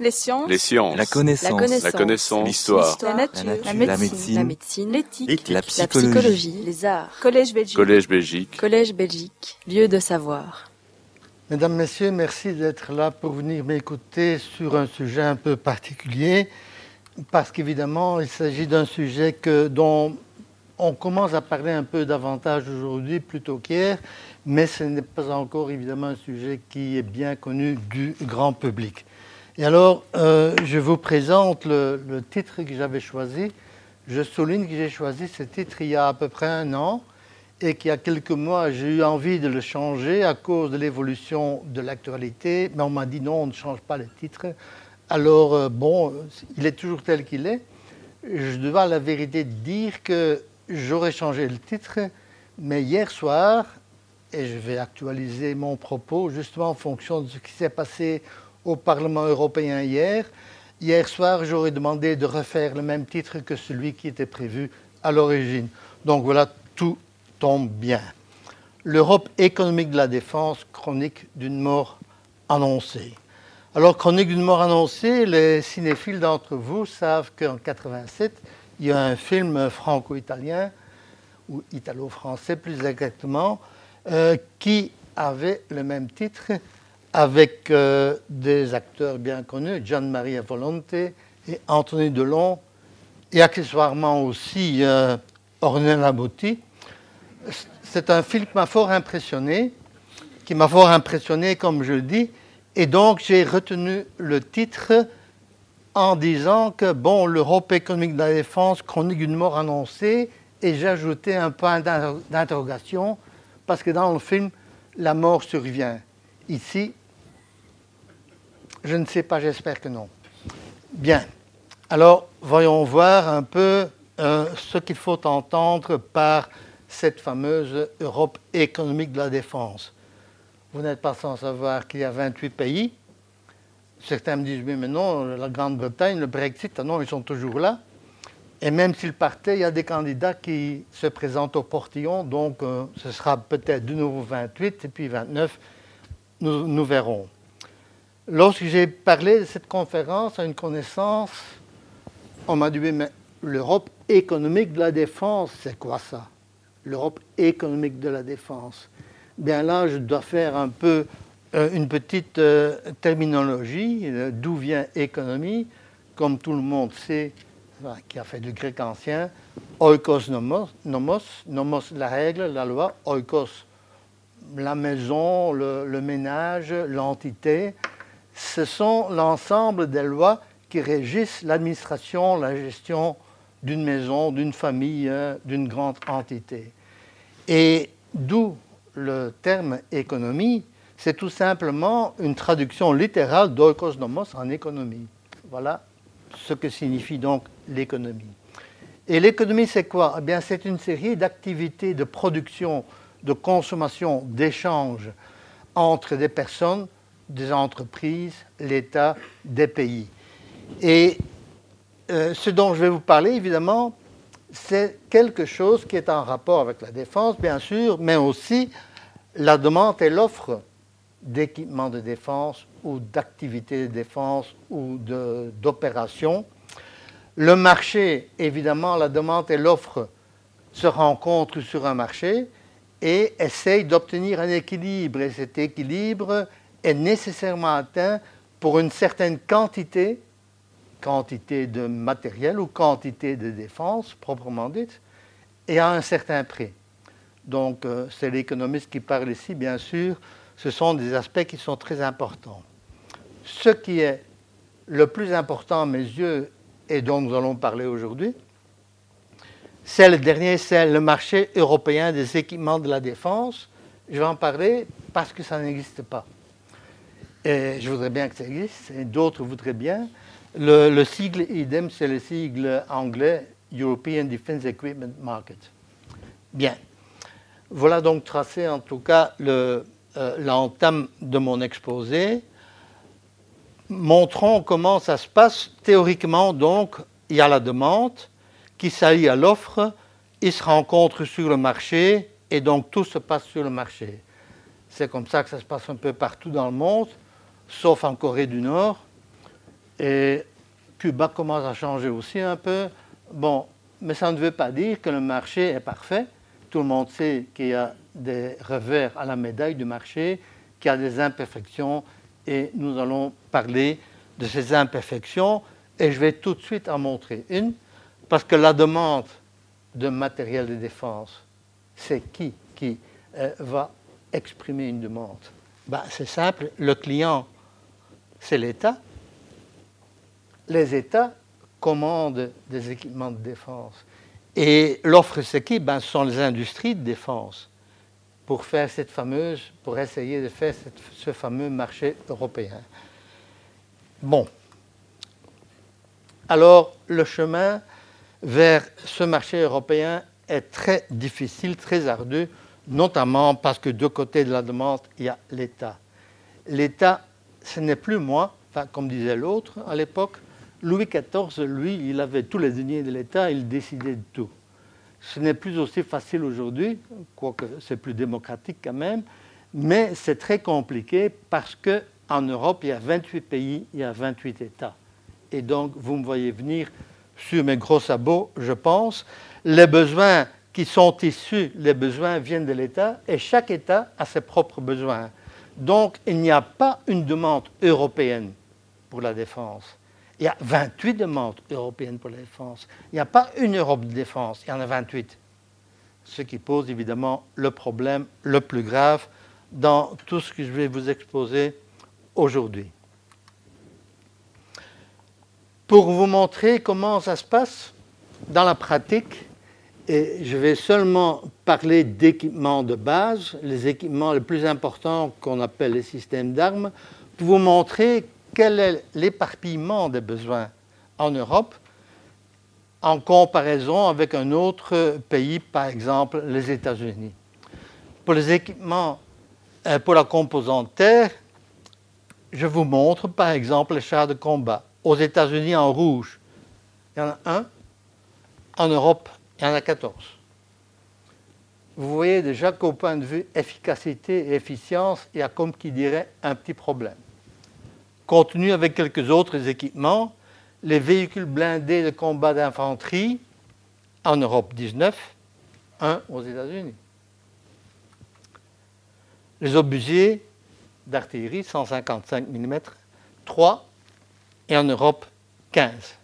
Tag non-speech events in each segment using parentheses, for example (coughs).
Les sciences. Les sciences. La connaissance. La connaissance. La. L'histoire. La nature. La nature. La La médecine. La. L'éthique. La La psychologie. psychologie. Les arts. Collège Belgique. Collège Belgique. Collège Belgique. Lieu de savoir. Mesdames, Messieurs, merci d'être là pour venir m'écouter sur un sujet un peu particulier, parce qu'évidemment, il s'agit d'un sujet que, dont on commence à parler un peu davantage aujourd'hui plutôt qu'hier, mais ce n'est pas encore évidemment un sujet qui est bien connu du grand public. Et alors, euh, je vous présente le, titre que j'avais choisi. Je souligne que j'ai choisi ce titre il y a à peu près un an et qu'il y a quelques mois, j'ai eu envie de le changer à cause de l'évolution de l'actualité, mais on m'a dit non, on ne change pas le titre. Alors, euh, bon, il est toujours tel qu'il est. Je dois à la vérité dire que j'aurais changé le titre, mais hier soir, et je vais actualiser mon propos justement en fonction de ce qui s'est passé au Parlement européen hier. Hier soir, j'aurais demandé de refaire le même titre que celui qui était prévu à l'origine. Donc voilà, tout tombe bien. L'Europe économique de la défense, chronique d'une mort annoncée. Alors, chronique d'une mort annoncée, les cinéphiles d'entre vous savent qu'en 87, il y a un film franco-italien, ou italo-français plus exactement, euh, qui avait le même titre avec euh, des acteurs bien connus, Gian Maria Volonte et Anthony Delon, et accessoirement aussi euh, Ornella Botti. C'est un film qui m'a fort impressionné, qui m'a fort impressionné, comme je le dis, et donc j'ai retenu le titre en disant que, bon, l'Europe économique de la défense, chronique d'une mort annoncée, et j'ai ajouté un point d'inter- d'interrogation, parce que dans le film, la mort survient. Ici, je ne sais pas, j'espère que non. Bien. Alors, voyons voir un peu euh, ce qu'il faut entendre par cette fameuse Europe économique de la défense. Vous n'êtes pas sans savoir qu'il y a 28 pays. Certains me disent, oui, mais non, la Grande-Bretagne, le Brexit, ah non, ils sont toujours là. Et même s'ils partaient, il y a des candidats qui se présentent au portillon, donc euh, ce sera peut-être de nouveau 28 et puis 29, nous, nous verrons. Lorsque j'ai parlé de cette conférence à une connaissance, on m'a dit, mais l'Europe économique de la défense, c'est quoi ça? L'Europe économique de la défense. Bien là, je dois faire un peu euh, une petite euh, terminologie, euh, d'où vient économie, comme tout le monde sait, qui a fait du grec ancien, oikos nomos, nomos, nomos la règle, la loi, oikos la maison, le ménage, l'entité, ce sont l'ensemble des lois qui régissent l'administration, la gestion d'une maison, d'une famille, euh, d'une grande entité. Et d'où le terme économie, c'est tout simplement une traduction littérale d'oikos nomos en économie. Voilà ce que signifie donc l'économie. Et l'économie, c'est quoi? Eh bien, c'est une série d'activités de production, de consommation, d'échange entre des personnes, des entreprises, l'État, des pays. Et euh, ce dont je vais vous parler, évidemment, c'est quelque chose qui est en rapport avec la défense, bien sûr, mais aussi la demande et l'offre d'équipements de défense ou d'activités de défense ou d'opérations. Le marché, évidemment, la demande et l'offre se rencontrent sur un marché et essayent d'obtenir un équilibre. Et cet équilibre est nécessairement atteint pour une certaine quantité, quantité de matériel ou quantité de défense proprement dite, et à un certain prix. Donc euh, c'est l'économiste qui parle ici, bien sûr. Ce sont des aspects qui sont très importants. Ce qui est le plus important à mes yeux et dont nous allons parler aujourd'hui, c'est le dernier, c'est le marché européen des équipements de la défense. Je vais en parler parce que ça n'existe pas. Et je voudrais bien que ça existe, et d'autres voudraient bien. Le, le sigle idem, c'est le sigle anglais European Defense Equipment Market. Bien. Voilà donc tracé en tout cas euh, l'entame de mon exposé. Montrons comment ça se passe. Théoriquement, donc, il y a la demande qui s'allie à l'offre, ils se rencontrent sur le marché et donc tout se passe sur le marché. C'est comme ça que ça se passe un peu partout dans le monde, sauf en Corée du Nord. Et Cuba commence à changer aussi un peu. Bon, mais ça ne veut pas dire que le marché est parfait. Tout le monde sait qu'il y a des revers à la médaille du marché, qu'il y a des imperfections, et nous allons parler de ces imperfections, et je vais tout de suite en montrer une, parce que la demande de matériel de défense, c'est qui qui euh, va exprimer une demande? Ben, C'est simple, le client, c'est l'État. Les États commandent des équipements de défense. Et l'offre, c'est qui ben, Ce sont les industries de défense pour faire cette fameuse, pour essayer de faire ce fameux marché européen. Bon. Alors, le chemin vers ce marché européen est très difficile, très ardu, notamment parce que de côté de la demande, il y a l'État. L'État, ce n'est plus moi, comme disait l'autre à l'époque. Louis XIV, lui, il avait tous les deniers de l'État, il décidait de tout. Ce n'est plus aussi facile aujourd'hui, quoique c'est plus démocratique quand même, mais c'est très compliqué parce qu'en Europe, il y a 28 pays, il y a 28 États. Et donc, vous me voyez venir sur mes gros sabots, je pense. Les besoins qui sont issus, les besoins viennent de l'État et chaque État a ses propres besoins. Donc il n'y a pas une demande européenne pour la défense. Il y a 28 demandes européennes pour la défense. Il n'y a pas une Europe de défense, il y en a 28. Ce qui pose évidemment le problème le plus grave dans tout ce que je vais vous exposer aujourd'hui. Pour vous montrer comment ça se passe dans la pratique, et je vais seulement parler d'équipements de base, les équipements les plus importants qu'on appelle les systèmes d'armes, pour vous montrer quel est l'éparpillement des besoins en Europe en comparaison avec un autre pays, par exemple les États-Unis. Pour les équipements, euh, pour la composante terre, je vous montre par exemple les chars de combat. Aux États-Unis en rouge, il y en a un. En Europe, il y en a 14. Vous voyez déjà qu'au point de vue efficacité et efficience, il y a comme qui dirait un petit problème. Contenu avec quelques autres équipements, les véhicules blindés de combat d'infanterie, en Europe 19, un aux États-Unis. Les obusiers d'artillerie 155 mm, 3, et en Europe 15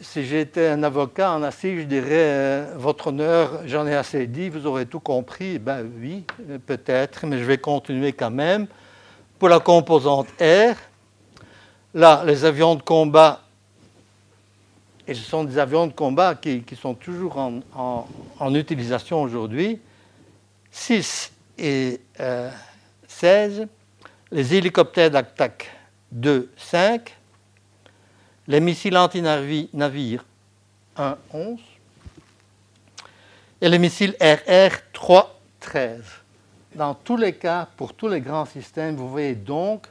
si j'étais un avocat en assise, je dirais euh, Votre honneur, j'en ai assez dit, vous aurez tout compris. Ben oui, peut-être, mais je vais continuer quand même. Pour la composante R, là, les avions de combat, et ce sont des avions de combat qui, sont toujours en, utilisation aujourd'hui, 6 et 16, euh, les hélicoptères d'attaque 2, 5, les missiles anti-navires 1-11 et les missiles RR 3-13. Dans tous les cas, pour tous les grands systèmes, vous voyez donc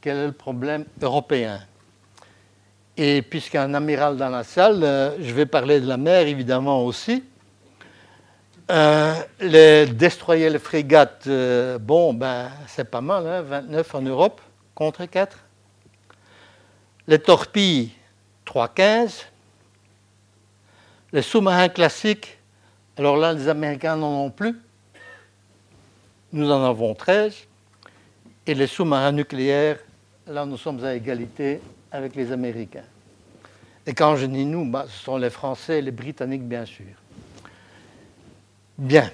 quel est le problème européen. Et puisqu'il y a un amiral dans la salle, euh, je vais parler de la mer évidemment aussi. Euh, les destroyers, les frégates, euh, bon, ben, c'est pas mal, 29 hein, en Europe contre 4 les torpilles 3,15, les sous-marins classiques, alors là, les Américains n'en ont plus, nous en avons 13, et les sous-marins nucléaires, là, nous sommes à égalité avec les Américains. Et quand je dis nous, bah, ce sont les Français et les Britanniques, bien sûr. Bien.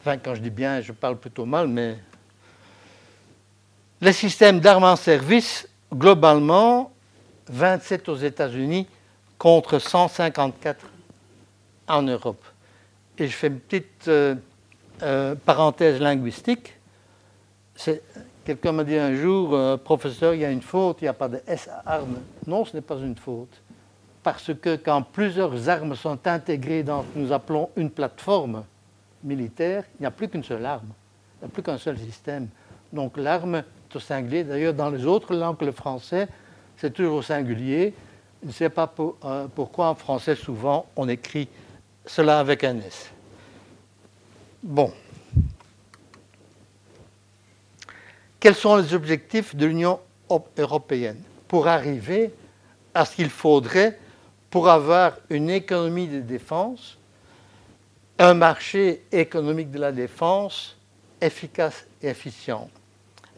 Enfin, quand je dis bien, je parle plutôt mal, mais les systèmes d'armes en service globalement 27 aux États-Unis contre 154 en Europe. Et je fais une petite euh, euh, parenthèse linguistique. Quelqu'un m'a dit un jour, euh, professeur, il y a une faute, il n'y a pas de S-armes. Non, ce n'est pas une faute. Parce que quand plusieurs armes sont intégrées dans ce que nous appelons une plateforme militaire, il n'y a plus qu'une seule arme. Il n'y a plus qu'un seul système. Donc l'arme singulier. D'ailleurs, dans les autres langues que le français, c'est toujours au singulier. Je ne sais pas euh, pourquoi en français, souvent, on écrit cela avec un S. Bon. quels sont les objectifs de l'Union européenne? Pour arriver à ce qu'il faudrait pour avoir une économie de défense, un marché économique de la défense efficace et efficient.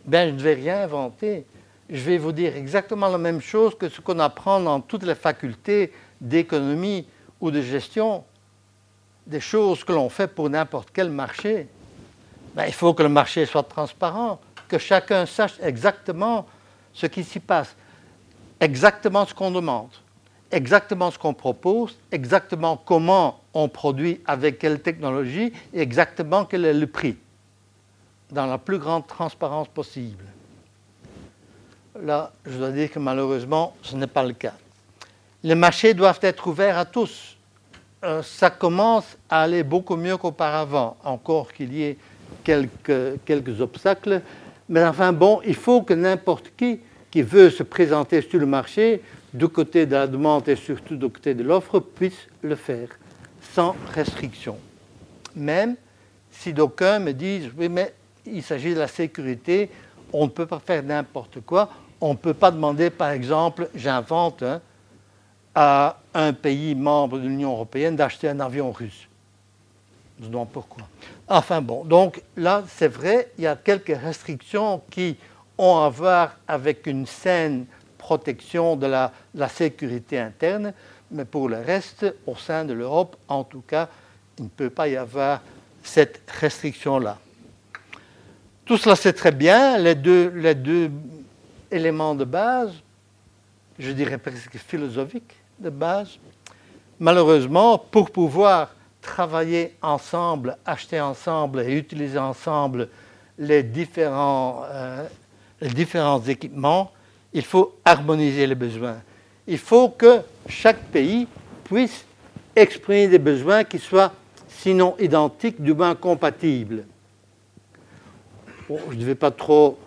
Ben, je ne vais rien inventer. Je vais vous dire exactement la même chose que ce qu'on apprend dans toutes les facultés d'économie ou de gestion. Des choses que l'on fait pour n'importe quel marché. Ben, il faut que le marché soit transparent, que chacun sache exactement ce qui s'y passe, exactement ce qu'on demande exactement ce qu'on propose, exactement comment on produit, avec quelle technologie, et exactement quel est le prix, dans la plus grande transparence possible. Là, je dois dire que malheureusement, ce n'est pas le cas. Les marchés doivent être ouverts à tous. Euh, ça commence à aller beaucoup mieux qu'auparavant, encore qu'il y ait quelques, quelques obstacles. Mais enfin, bon, il faut que n'importe qui qui veut se présenter sur le marché du côté de la demande et surtout du côté de l'offre puisse le faire sans restriction. Même si d'aucuns me disent oui, mais il s'agit de la sécurité, on ne peut pas faire n'importe quoi. On ne peut pas demander, par exemple, j'invente, hein, à un pays membre de l'Union européenne d'acheter un avion russe. Je demande pourquoi. Enfin bon, donc là, c'est vrai, il y a quelques restrictions qui ont à voir avec une saine protection de la, sécurité interne, mais pour le reste, au sein de l'Europe, en tout cas, il ne peut pas y avoir cette restriction-là. Tout cela, c'est très bien. Les deux, éléments de base, je dirais presque philosophiques de base, malheureusement, pour pouvoir travailler ensemble, acheter ensemble et utiliser ensemble euh, les différents équipements, il faut harmoniser les besoins. Il faut que chaque pays puisse exprimer des besoins qui soient, sinon identiques, du moins compatibles. Je ne vais pas trop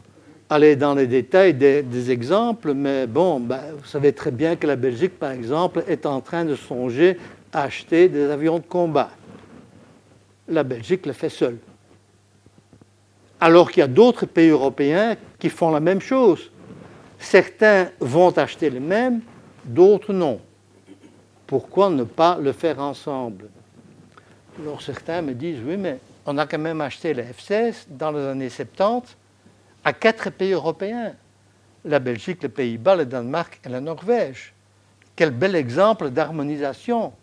aller dans les détails des, exemples, mais bon, ben, vous savez très bien que la Belgique, par exemple, est en train de songer à acheter des avions de combat. La Belgique le fait seule. Alors qu'il y a d'autres pays européens qui font la même chose. Certains vont acheter le même, d'autres non. Pourquoi ne pas le faire ensemble? Alors certains me disent, oui, mais on a quand même acheté le F-16 dans les années 70 à quatre pays européens. La Belgique, les Pays-Bas, le Danemark et la Norvège. Quel bel exemple d'harmonisation.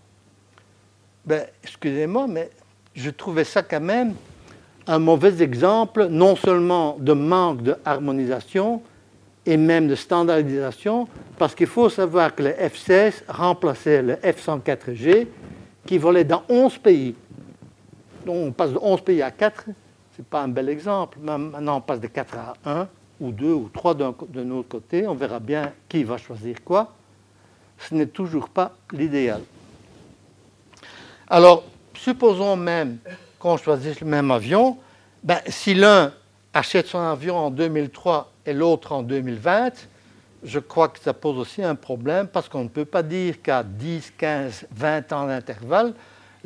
Ben, excusez-moi, mais je trouvais ça quand même un mauvais exemple, non seulement de manque de harmonisation, et même de standardisation, parce qu'il faut savoir que le F-16 remplaçait le F-104G qui volait dans 11 pays. On passe de 11 pays à 4, ce n'est pas un bel exemple. Maintenant on passe de 4 à 1, ou 2, ou 3 de notre côté, on verra bien qui va choisir quoi. Ce n'est toujours pas l'idéal. Alors, supposons même qu'on choisisse le même avion, ben, si l'un achète son avion en 2003 et l'autre en 2020, je crois que ça pose aussi un problème parce qu'on ne peut pas dire qu'à 10, 15, 20 ans d'intervalle,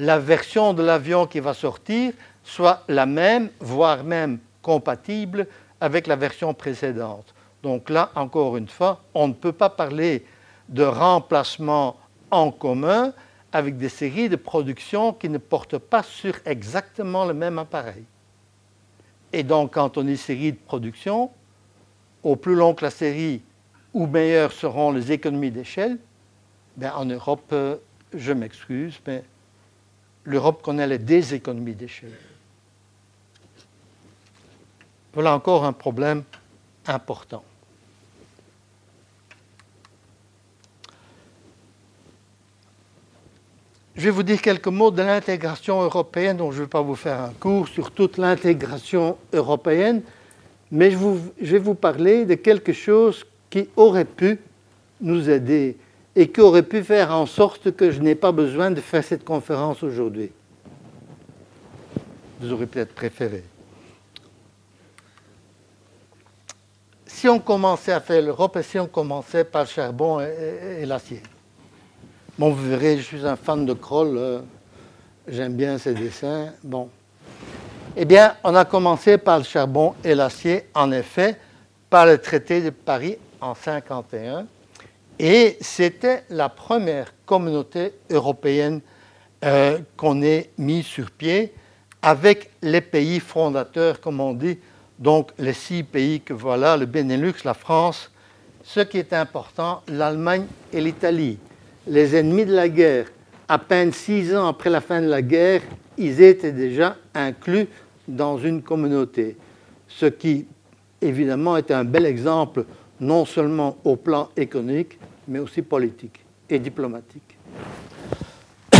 la version de l'avion qui va sortir soit la même, voire même compatible avec la version précédente. Donc là, encore une fois, on ne peut pas parler de remplacement en commun avec des séries de production qui ne portent pas sur exactement le même appareil. Et donc, quand on dit série de production, au plus long que la série, ou meilleures seront les économies d'échelle, ben en Europe, euh, je m'excuse, mais l'Europe connaît les déséconomies d'échelle. Voilà encore un problème important. Je vais vous dire quelques mots de l'intégration européenne, dont je ne vais pas vous faire un cours sur toute l'intégration européenne, mais je, vais vous parler de quelque chose qui aurait pu nous aider et qui aurait pu faire en sorte que je n'ai pas besoin de faire cette conférence aujourd'hui. Vous aurez peut-être préféré. Si on commençait à faire l'Europe et si on commençait par le charbon et, l'acier. Bon, vous verrez, je suis un fan de Kroll, euh, j'aime bien ses dessins. Bon. Eh bien, on a commencé par le charbon et l'acier, en effet, par le traité de Paris en 1951. Et c'était la première communauté européenne euh, qu'on ait mis sur pied avec les pays fondateurs, comme on dit, donc les six pays que voilà, le Benelux, la France, ce qui est important, l'Allemagne et l'Italie, les ennemis de la guerre. À peine six ans après la fin de la guerre, ils étaient déjà inclus dans une communauté, ce qui évidemment est un bel exemple non seulement au plan économique, mais aussi politique et diplomatique. (coughs)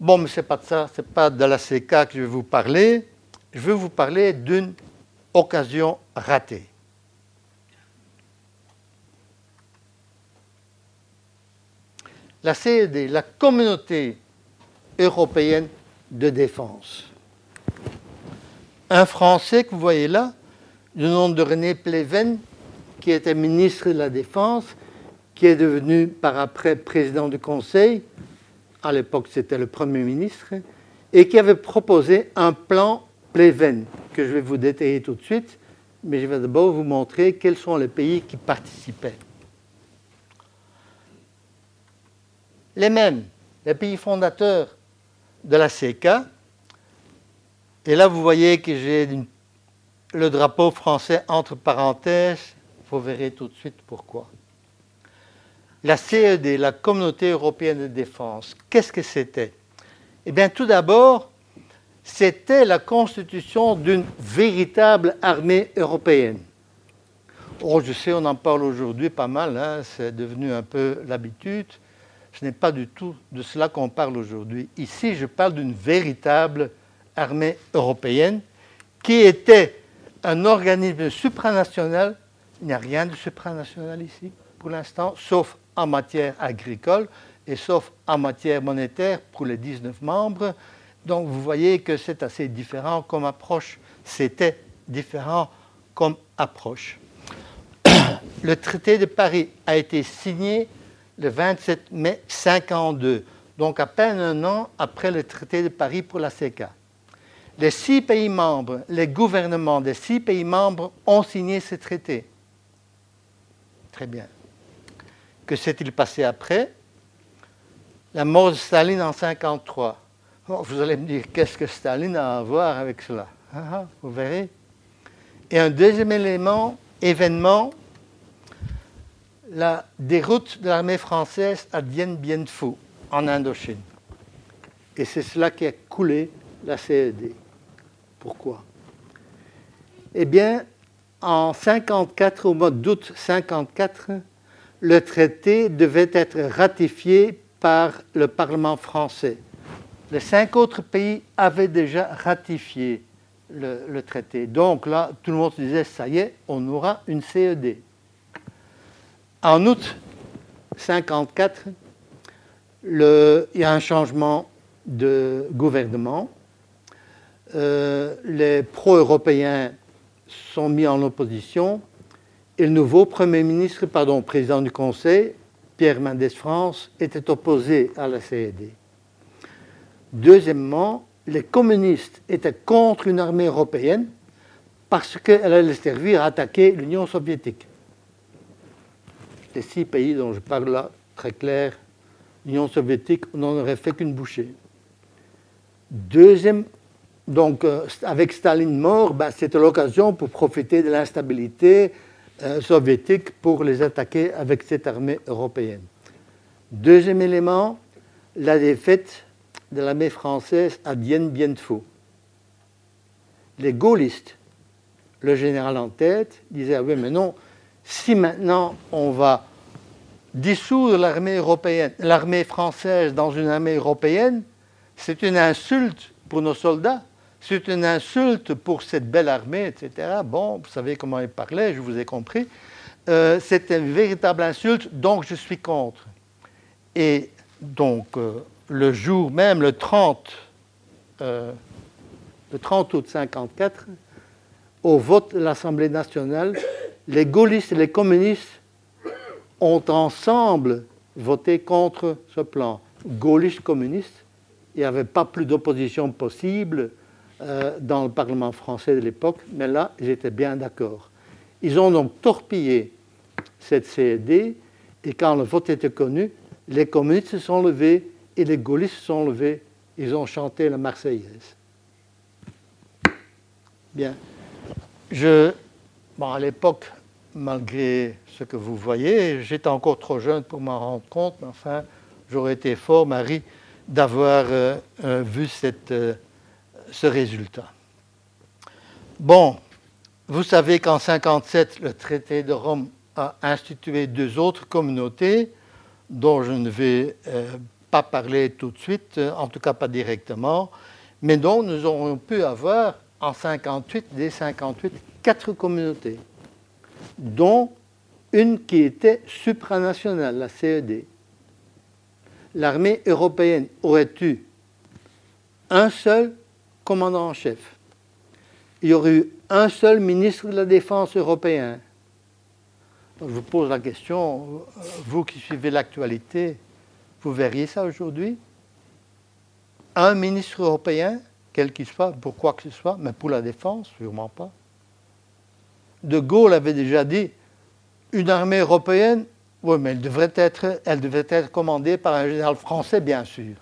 Bon, mais ce n'est pas de ça, ce n'est pas de la CK que je vais vous parler. Je vais vous parler d'une occasion ratée. La CED, la communauté européenne de défense. Un Français que vous voyez là, du nom de René Pleven, qui était ministre de la Défense, qui est devenu par après président du Conseil, à l'époque c'était le Premier ministre, et qui avait proposé un plan Pleven, que je vais vous détailler tout de suite, mais je vais d'abord vous montrer quels sont les pays qui participaient. Les mêmes, les pays fondateurs de la CECA, et là vous voyez que j'ai le drapeau français entre parenthèses, vous verrez tout de suite pourquoi. La CED, la Communauté européenne de défense, qu'est-ce que c'était? Eh bien, tout d'abord, c'était la constitution d'une véritable armée européenne. Oh, je sais, on en parle aujourd'hui pas mal, hein, c'est devenu un peu l'habitude. Ce n'est pas du tout de cela qu'on parle aujourd'hui. Ici, je parle d'une véritable armée européenne qui était un organisme supranational. Il n'y a rien de supranational ici pour l'instant, sauf en matière agricole et sauf en matière monétaire pour les 19 membres. Donc vous voyez que c'est assez différent comme approche. C'était différent comme approche. (coughs) Le traité de Paris a été signé le 27 mai 1952, donc à peine un an après le traité de Paris pour la CECA. Les six pays membres, les gouvernements des six pays membres ont signé ce traité. Très bien. Que s'est-il passé après? La mort de Staline en 1953. vous allez me dire, qu'est-ce que Staline a à voir avec cela? Ah, ah, Vous verrez. Et un deuxième élément, événement, la déroute de l'armée française à Dien Bien Phu, en Indochine. Et c'est cela qui a coulé la CED. Pourquoi? Eh bien, en 54, au mois d'août 54, le traité devait être ratifié par le Parlement français. Les cinq autres pays avaient déjà ratifié le, traité. Donc là, tout le monde se disait, ça y est, on aura une CED. En août 54, il y a un changement de gouvernement. Euh, les pro-européens sont mis en opposition et le nouveau Premier ministre, pardon, président du Conseil, Pierre Mendès France, était opposé à la CED. Deuxièmement, les communistes étaient contre une armée européenne parce qu'elle allait servir à attaquer l'Union soviétique. Les six pays dont je parle là, très clair, l'Union soviétique, on n'en aurait fait qu'une bouchée. Deuxième, donc euh, avec Staline mort, ben, c'était l'occasion pour profiter de l'instabilité, euh, soviétiques pour les attaquer avec cette armée européenne. Deuxième élément, la défaite de l'armée française à Dien Bien Phu. Les gaullistes, le général en tête, disaient ah oui mais non, si maintenant on va dissoudre l'armée française dans une armée européenne, c'est une insulte pour nos soldats c'est une insulte pour cette belle armée, etc. Bon, vous savez comment il parlait, je vous ai compris. Euh, c'est une véritable insulte, donc je suis contre. Et donc, euh, le jour même, le 30, euh, le 30 août 1954, au vote de l'Assemblée nationale, les gaullistes et les communistes ont ensemble voté contre ce plan. Gaullistes communistes Il n'y avait pas plus d'opposition possible euh, dans le Parlement français de l'époque, mais là, étaient bien d'accord. Ils ont donc torpillé cette CED, et quand le vote était connu, les communistes se sont levés et les gaullistes se sont levés. Ils ont chanté la Marseillaise. Bien. Je, à l'époque, malgré ce que vous voyez, j'étais encore trop jeune pour m'en rendre compte, mais enfin, j'aurais été fort, Marie, d'avoir euh, euh, vu cette, ce résultat. Bon, vous savez qu'en 1957, le traité de Rome a institué deux autres communautés dont je ne vais pas parler tout de suite, en tout cas pas directement, mais dont nous aurions pu avoir en 58, dès 58, quatre communautés, dont une qui était supranationale, la CED. L'armée européenne aurait eu un seul commandant en chef. Il y aurait eu un seul ministre de la Défense européen. je vous pose la question, vous qui suivez l'actualité, vous verriez ça aujourd'hui? Un ministre européen quel qu'il soit, pour quoi que ce soit, mais pour la défense, sûrement pas. De Gaulle avait déjà dit une armée européenne, oui, mais elle devrait être, elle devrait être commandée par un général français, bien sûr.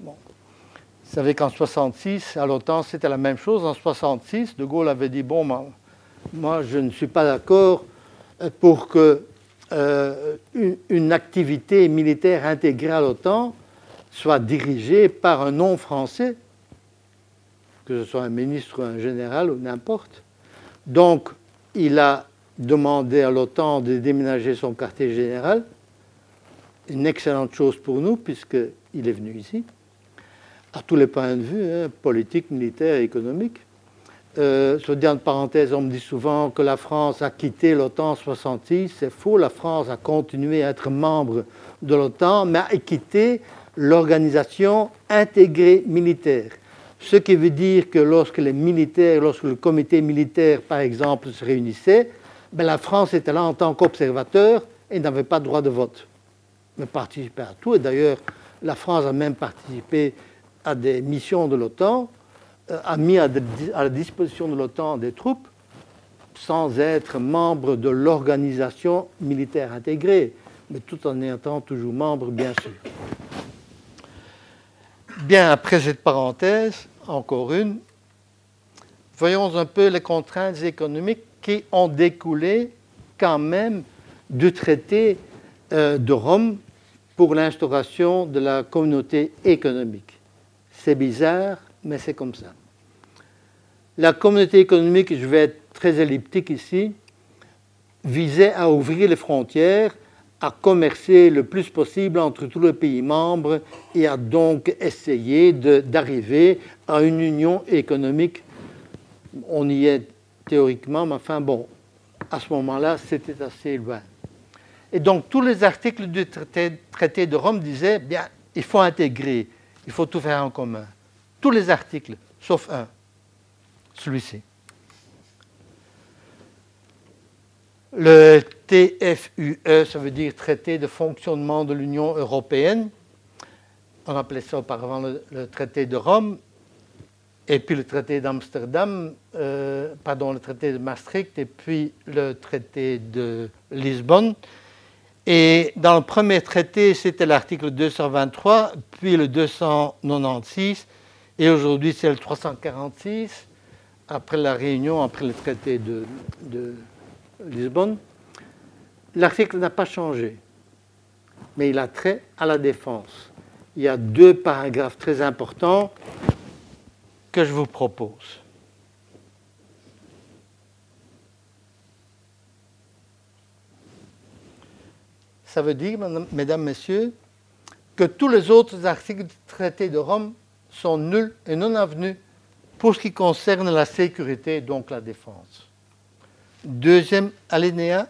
Bon. Vous savez qu'en 66, à l'OTAN, c'était la même chose. En 66, De Gaulle avait dit bon, moi, je ne suis pas d'accord pour que euh, une activité militaire intégrée à l'OTAN soit dirigé par un non-français, que ce soit un ministre ou un général ou n'importe. Donc, il a demandé à l'OTAN de déménager son quartier général, une excellente chose pour nous, puisqu'il est venu ici, à tous les points de vue, hein, politique, militaire, économique. Euh, sur dire parenthèse, on me dit souvent que la France a quitté l'OTAN en 66. C'est faux, la France a continué à être membre de l'OTAN, mais a quitté l'organisation intégrée militaire. Ce qui veut dire que lorsque les militaires, lorsque le comité militaire, par exemple, se réunissait, ben la France était là en tant qu'observateur et n'avait pas droit de vote, mais participait à tout. Et d'ailleurs, la France a même participé à des missions de l'OTAN, euh, a mis à, la disposition de l'OTAN des troupes sans être membre de l'organisation militaire intégrée, mais tout en étant toujours membre, bien sûr. Bien, après cette parenthèse, encore une, voyons un peu les contraintes économiques qui ont découlé quand même du traité euh, de Rome pour l'instauration de la communauté économique. C'est bizarre, mais c'est comme ça. La communauté économique, je vais être très elliptique ici, visait à ouvrir les frontières à commercer le plus possible entre tous les pays membres et a donc essayé d'arriver à une union économique. On y est théoriquement, mais enfin bon, à ce moment-là, c'était assez loin. Et donc tous les articles du traité, traité de Rome disaient, bien, il faut intégrer, il faut tout faire en commun. Tous les articles, sauf un, celui-ci. Le TFUE, ça veut dire Traité de fonctionnement de l'Union européenne. On appelait ça auparavant le, traité de Rome. Et puis le traité d'Amsterdam, euh, pardon, le traité de Maastricht, et puis le traité de Lisbonne. Et dans le premier traité, c'était l'article 223, puis le 296, et aujourd'hui c'est le 346, après la réunion, après le traité de Lisbonne, l'article n'a pas changé, mais il a trait à la défense. Il y a deux paragraphes très importants que je vous propose. Ça veut dire, mesdames, messieurs, que tous les autres articles du traité de Rome sont nuls et non avenus pour ce qui concerne la sécurité, donc la défense. Deuxième alinéa.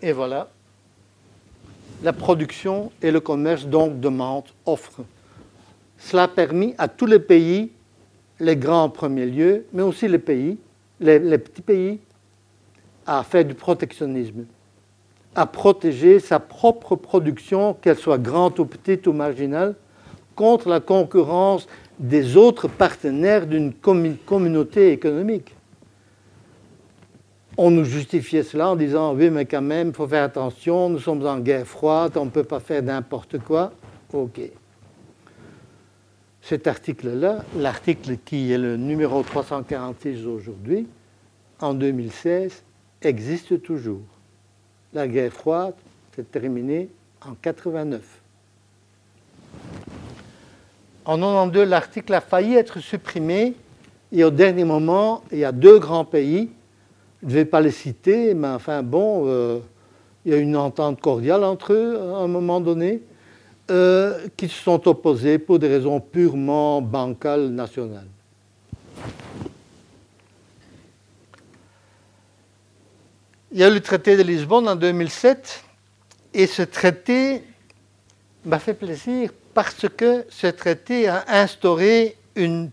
Et voilà. La production et le commerce donc demandent, offrent. Cela a permis à tous les pays, les grands en premier lieu, mais aussi les pays, les, petits pays à faire du protectionnisme, à protéger sa propre production, qu'elle soit grande ou petite ou marginale, contre la concurrence des autres partenaires d'une communauté économique. On nous justifiait cela en disant oui, mais quand même, il faut faire attention, nous sommes en guerre froide, on ne peut pas faire n'importe quoi. Ok. Cet article-là, l'article qui est le numéro 346 aujourd'hui, en 2016, existe toujours. La guerre froide s'est terminée en 89. En 92, l'article a failli être supprimé et au dernier moment, il y a deux grands pays, je ne vais pas les citer, mais enfin bon, euh, il y a une entente cordiale entre eux à un moment donné, euh, qui se sont opposés pour des raisons purement bancales nationales. Il y a eu le traité de Lisbonne en 2007, et ce traité m'a fait plaisir parce que ce traité a instauré une,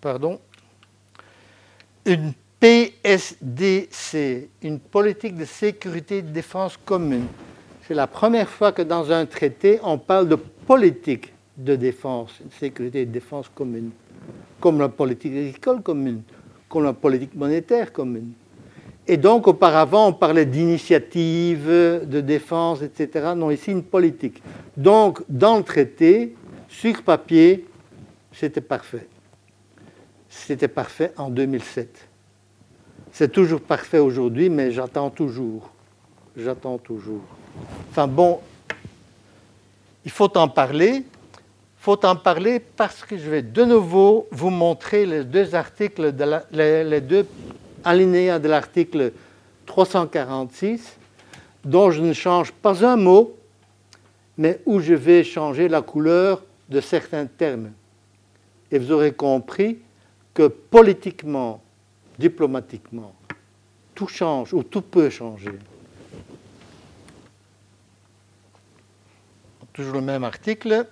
pardon, une PSDC, une politique de sécurité et de défense commune. C'est la première fois que dans un traité, on parle de politique de défense, de sécurité et de défense commune, comme la politique agricole commune, comme la politique monétaire commune. Et donc, auparavant, on parlait d'initiative, de défense, etc. Non, ici, une politique. Donc, dans le traité, sur papier, c'était parfait. C'était parfait en 2007. C'est toujours parfait aujourd'hui, mais j'attends toujours. J'attends toujours. Enfin bon, il faut en parler. Il faut en parler parce que je vais de nouveau vous montrer les deux articles, de les deux alinéa de l'article 346, dont je ne change pas un mot, mais où je vais changer la couleur de certains termes. Et vous aurez compris que politiquement, diplomatiquement, tout change ou tout peut changer. Toujours le même article.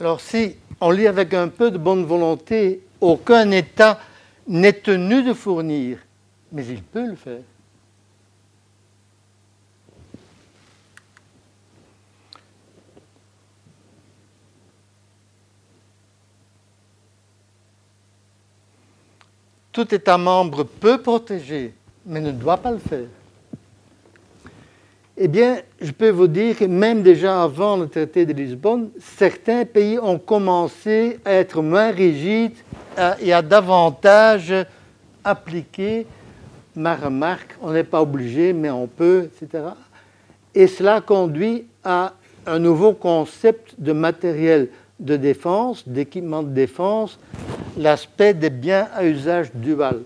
Alors si on lit avec un peu de bonne volonté, aucun État n'est tenu de fournir, mais il peut le faire. Tout État membre peut protéger, mais ne doit pas le faire. Eh bien, je peux vous dire que même déjà avant le traité de Lisbonne, certains pays ont commencé à être moins rigides et à davantage appliquer ma remarque, on n'est pas obligé, mais on peut, etc. Et cela conduit à un nouveau concept de matériel de défense, d'équipement de défense, l'aspect des biens à usage dual.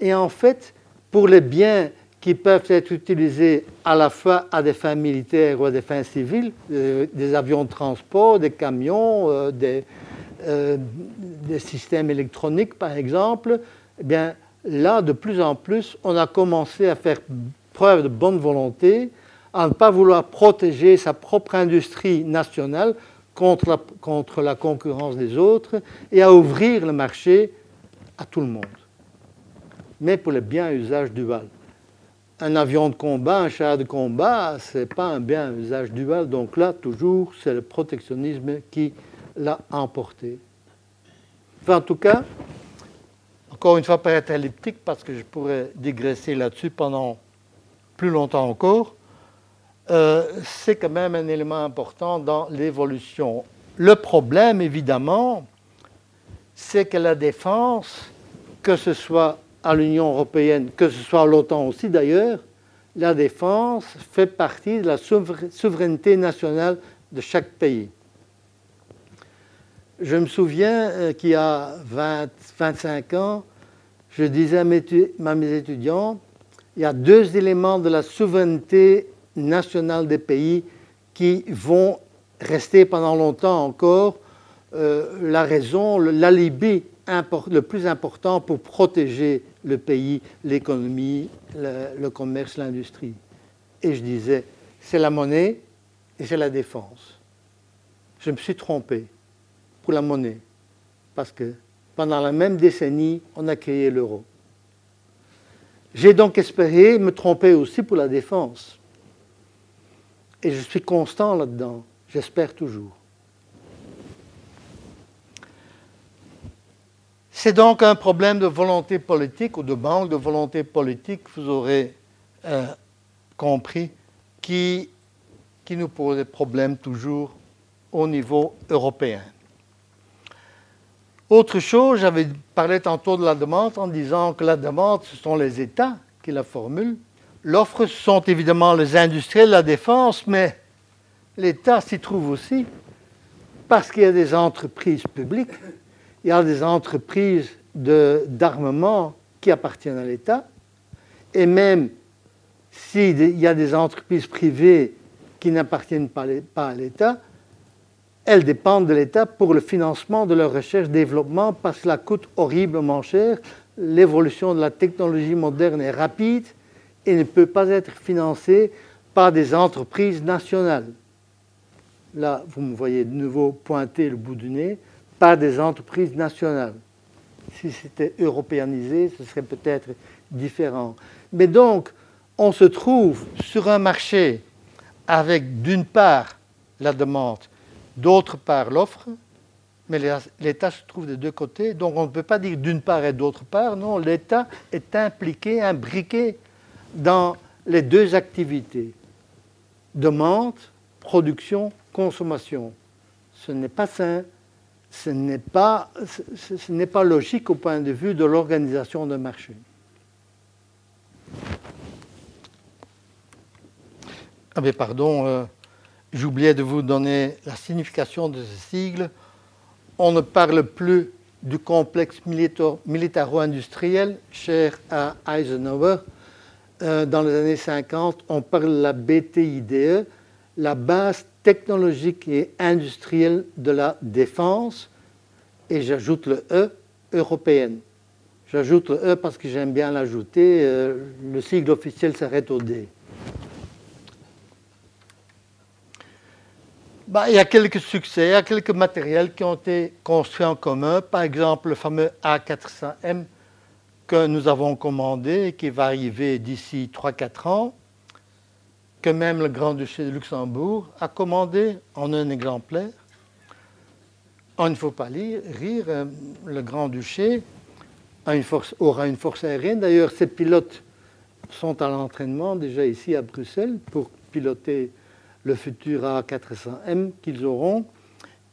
Et en fait, pour les biens qui peuvent être utilisés à la fois à des fins militaires ou à des fins civiles, euh, des avions de transport, des camions, euh, des, euh, des, systèmes électroniques par exemple, eh bien là, de plus en plus, on a commencé à faire preuve de bonne volonté, à ne pas vouloir protéger sa propre industrie nationale contre la, concurrence des autres et à ouvrir le marché à tout le monde, mais pour les biens à usage dual un avion de combat, un char de combat, ce n'est pas un bien usage dual. Donc là, toujours, c'est le protectionnisme qui l'a emporté. Enfin, en tout cas, encore une fois, pour être elliptique, parce que je pourrais digresser là-dessus pendant plus longtemps encore, euh, c'est quand même un élément important dans l'évolution. Le problème, évidemment, c'est que la défense, que ce soit à l'Union européenne, que ce soit à l'OTAN aussi d'ailleurs, la défense fait partie de la souveraineté nationale de chaque pays. Je me souviens euh, qu'il y a 20, 25 ans, je disais à mes, étudiants, il y a deux éléments de la souveraineté nationale des pays qui vont rester pendant longtemps encore euh, la raison, l'alibi le plus important pour protéger le pays, l'économie, le, commerce, l'industrie. Et je disais, c'est la monnaie et c'est la défense. Je me suis trompé pour la monnaie, parce que pendant la même décennie, on a créé l'euro. J'ai donc espéré me tromper aussi pour la défense. Et je suis constant là-dedans. J'espère toujours. C'est donc un problème de volonté politique ou de manque de volonté politique, vous aurez euh, compris, qui, qui nous pose des problèmes toujours au niveau européen. Autre chose, j'avais parlé tantôt de la demande en disant que la demande, ce sont les États qui la formulent. L'offre, sont évidemment les industriels, la défense, mais l'État s'y trouve aussi parce qu'il y a des entreprises publiques, il y a des entreprises d'armement qui appartiennent à l'État, et même s'il y a des entreprises privées qui n'appartiennent pas à l'État, elles dépendent de l'État pour le financement de leur recherche et développement parce que cela coûte horriblement cher. L'évolution de la technologie moderne est rapide et ne peut pas être financée par des entreprises nationales. Là, vous me voyez de nouveau pointer le bout du nez, par des entreprises nationales. Si c'était européanisé, ce serait peut-être différent. Mais donc, on se trouve sur un marché avec d'une part la demande d'autre part l'offre, mais l'État se trouve des deux côtés, donc on ne peut pas dire d'une part et d'autre part, non, l'État est impliqué, imbriqué dans les deux activités, demande, production, consommation. Ce n'est pas sain, ce n'est pas, ce n'est pas logique au point de vue de l'organisation d'un marché. Ah mais pardon, euh, J'oubliais de vous donner la signification de ce sigle. On ne parle plus du complexe militaro-industriel cher à Eisenhower. Euh, dans les années 50, on parle de la BTIDE, la base technologique et industrielle de la défense, et j'ajoute le E, européenne. J'ajoute le E parce que j'aime bien l'ajouter, euh, le sigle officiel s'arrête au D. Bah, il y a quelques succès, il y a quelques matériels qui ont été construits en commun. Par exemple, le fameux A400M que nous avons commandé qui va arriver d'ici 3-4 ans, que même le Grand-Duché de Luxembourg a commandé en un exemplaire. On ne faut pas rire, euh, le Grand-Duché aura une force aérienne. D'ailleurs, ces pilotes sont à l'entraînement déjà ici à Bruxelles pour piloter le futur A400M qu'ils auront.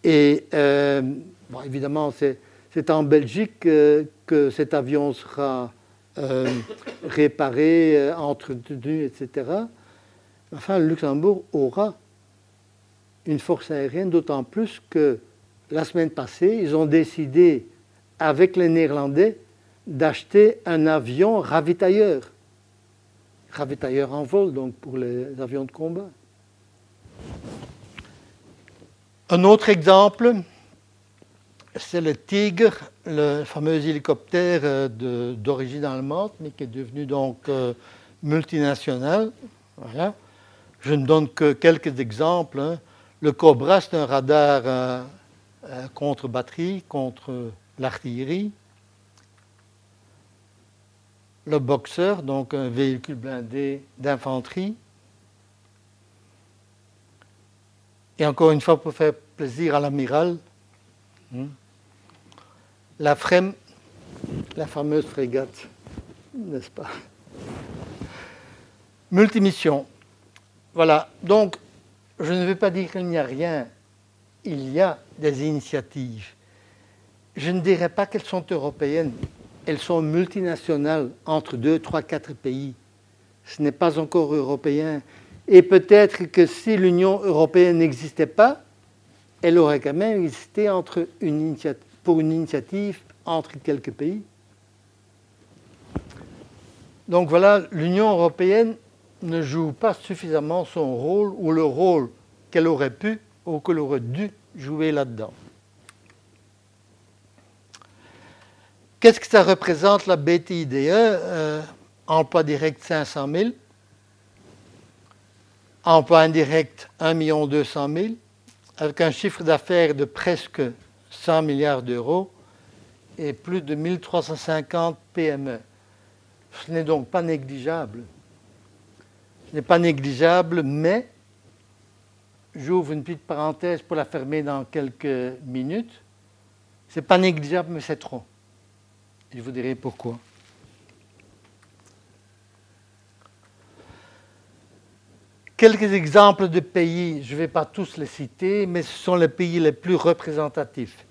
Et euh, évidemment, c'est en Belgique que cet avion sera euh, réparé, euh, entretenu, etc. Enfin, le Luxembourg aura une force aérienne, d'autant plus que la semaine passée, ils ont décidé, avec les Néerlandais, d'acheter un avion ravitailleur. Ravitailleur en vol, donc pour les avions de combat. Un autre exemple, c'est le Tigre, le fameux hélicoptère euh, d'origine allemande, mais qui est devenu donc euh, multinational. Je ne donne que quelques exemples. Hein. Le Cobra, c'est un radar euh, contre batterie, contre l'artillerie. Le Boxer, donc un véhicule blindé d'infanterie. Et encore une fois, pour faire plaisir à l'amiral, hmm, la FREM, la fameuse frégate, n'est-ce pas? Multimission. Voilà. Donc, je ne veux pas dire qu'il n'y a rien. Il y a des initiatives. Je ne dirais pas qu'elles sont européennes. Elles sont multinationales entre deux, trois, quatre pays. Ce n'est pas encore européen. Et peut-être que si l'Union européenne n'existait pas, elle aurait quand même existé entre une pour une initiative entre quelques pays. Donc voilà, l'Union européenne ne joue pas suffisamment son rôle ou le rôle qu'elle aurait pu ou qu'elle aurait dû jouer là-dedans. Qu'est-ce que ça représente la BTIDE euh, Emploi direct 500 000, emploi indirect 1 200 000, avec un chiffre d'affaires de presque 100 milliards d'euros et plus de 1350 PME. Ce n'est donc pas négligeable. Ce n'est pas négligeable, mais j'ouvre une petite parenthèse pour la fermer dans quelques minutes. Ce n'est pas négligeable, mais c'est trop. Je vous dirai pourquoi. Quelques exemples de pays, je ne vais pas tous les citer, mais ce sont les pays les plus représentatifs,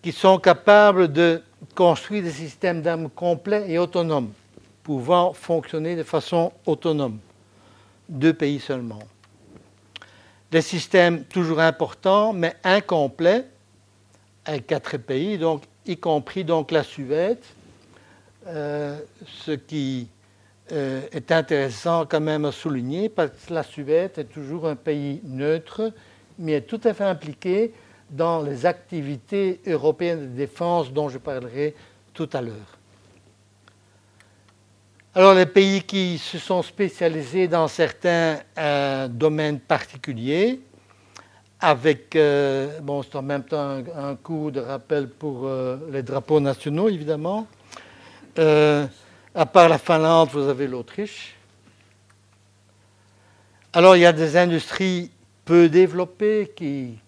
qui sont capables de construire des systèmes d'armes complets et autonomes, pouvant fonctionner de façon autonome. Deux pays seulement. Des systèmes toujours importants, mais incomplets, avec quatre pays, donc, y compris donc la Suède, euh, ce qui euh, est intéressant quand même à souligner parce que la Suède est toujours un pays neutre, mais est tout à fait impliqué dans les activités européennes de défense dont je parlerai tout à l'heure. Alors les pays qui se sont spécialisés dans certains euh, domaines particuliers, avec, euh, bon c'est en même temps un, un, coup de rappel pour les drapeaux nationaux évidemment, à part la Finlande, vous avez l'Autriche. Alors il y a des industries peu développées qui,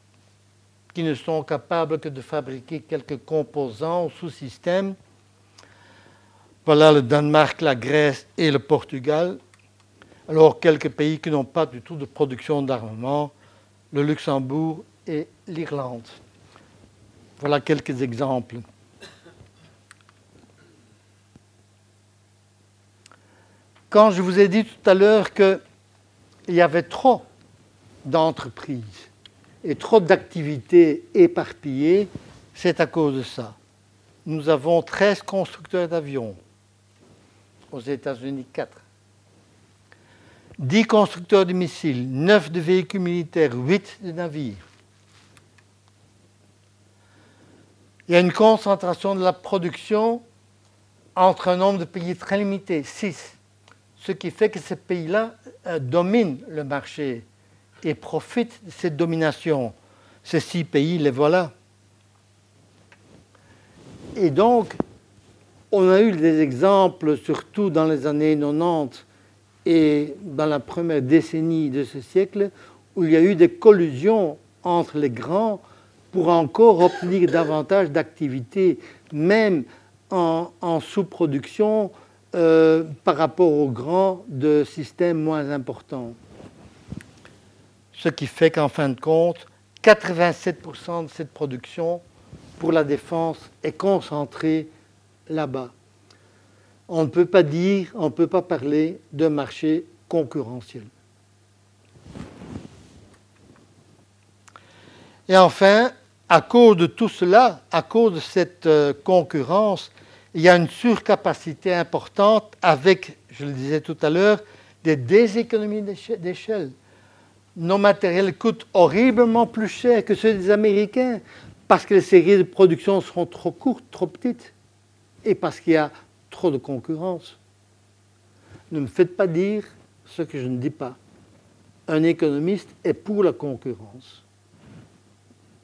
ne sont capables que de fabriquer quelques composants ou sous-systèmes. Voilà le Danemark, la Grèce et le Portugal. Alors quelques pays qui n'ont pas du tout de production d'armement, le Luxembourg et l'Irlande. Voilà quelques exemples. Quand je vous ai dit tout à l'heure qu'il y avait trop d'entreprises et trop d'activités éparpillées, c'est à cause de ça. Nous avons 13 constructeurs d'avions, aux États-Unis 4. 10 constructeurs de missiles, 9 de véhicules militaires, 8 de navires. Il y a une concentration de la production entre un nombre de pays très limité, 6 ce qui fait que ces pays-là euh, dominent le marché et profitent de cette domination. Ces six pays, les voilà. Et donc, on a eu des exemples, surtout dans les années 90 et dans la première décennie de ce siècle, où il y a eu des collusions entre les grands pour encore obtenir davantage d'activités, même en, en sous-production, euh, par rapport aux grands de systèmes moins importants. Ce qui fait qu'en fin de compte, 87% de cette production pour la défense est concentrée là-bas. On ne peut pas dire, on ne peut pas parler d'un marché concurrentiel. Et enfin, à cause de tout cela, à cause de cette euh, concurrence, il y a une surcapacité importante avec, je le disais tout à l'heure, des déséconomies d'échelle. Nos matériels coûtent horriblement plus cher que ceux des Américains parce que les séries de production seront trop courtes, trop petites et parce qu'il y a trop de concurrence. Ne me faites pas dire ce que je ne dis pas. Un économiste est pour la concurrence.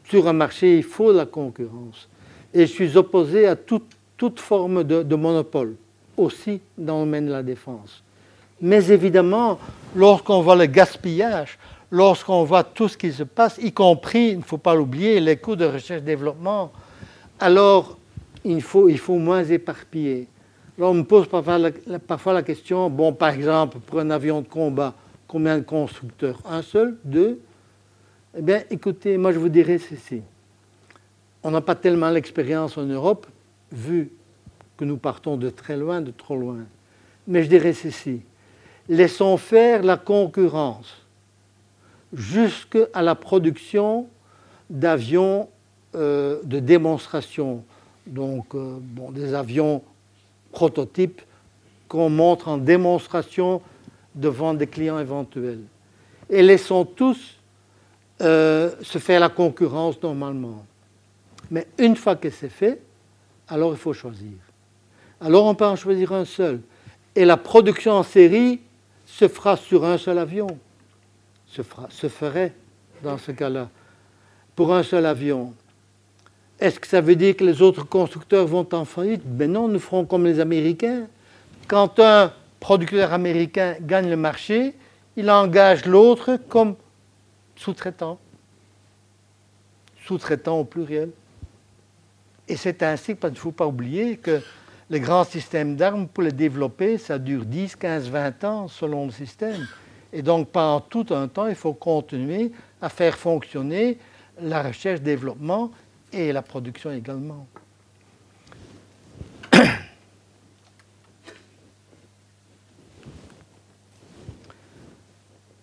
Sur un marché, il faut la concurrence. Et je suis opposé à toute toute forme de, monopole, aussi dans le domaine de la défense. Mais évidemment, lorsqu'on voit le gaspillage, lorsqu'on voit tout ce qui se passe, y compris, il ne faut pas l'oublier, les coûts de recherche-développement, alors il faut, il faut moins éparpiller. Alors on me pose parfois la, parfois la question, bon, par exemple, pour un avion de combat, combien de constructeurs? Un seul? Deux? Eh bien, écoutez, moi je vous dirais ceci. On n'a pas tellement l'expérience en Europe, vu que nous partons de très loin, de trop loin. Mais je dirais ceci, laissons faire la concurrence jusqu'à la production d'avions euh, de démonstration, donc euh, des avions prototypes qu'on montre en démonstration devant des clients éventuels. Et laissons tous euh, se faire la concurrence normalement. Mais une fois que c'est fait, alors il faut choisir. Alors on peut en choisir un seul. Et la production en série se fera sur un seul avion. se, se ferait dans ce cas-là pour un seul avion. Est-ce que ça veut dire que les autres constructeurs vont en faillite? Ben non, nous ferons comme les Américains. Quand un producteur américain gagne le marché, il engage l'autre comme sous-traitant. Sous-traitant au pluriel. Et c'est ainsi qu'il ne faut pas oublier que les grands systèmes d'armes, pour les développer, ça dure 10, 15, 20 ans selon le système. Et donc pendant tout un temps, il faut continuer à faire fonctionner la recherche-développement et la production également.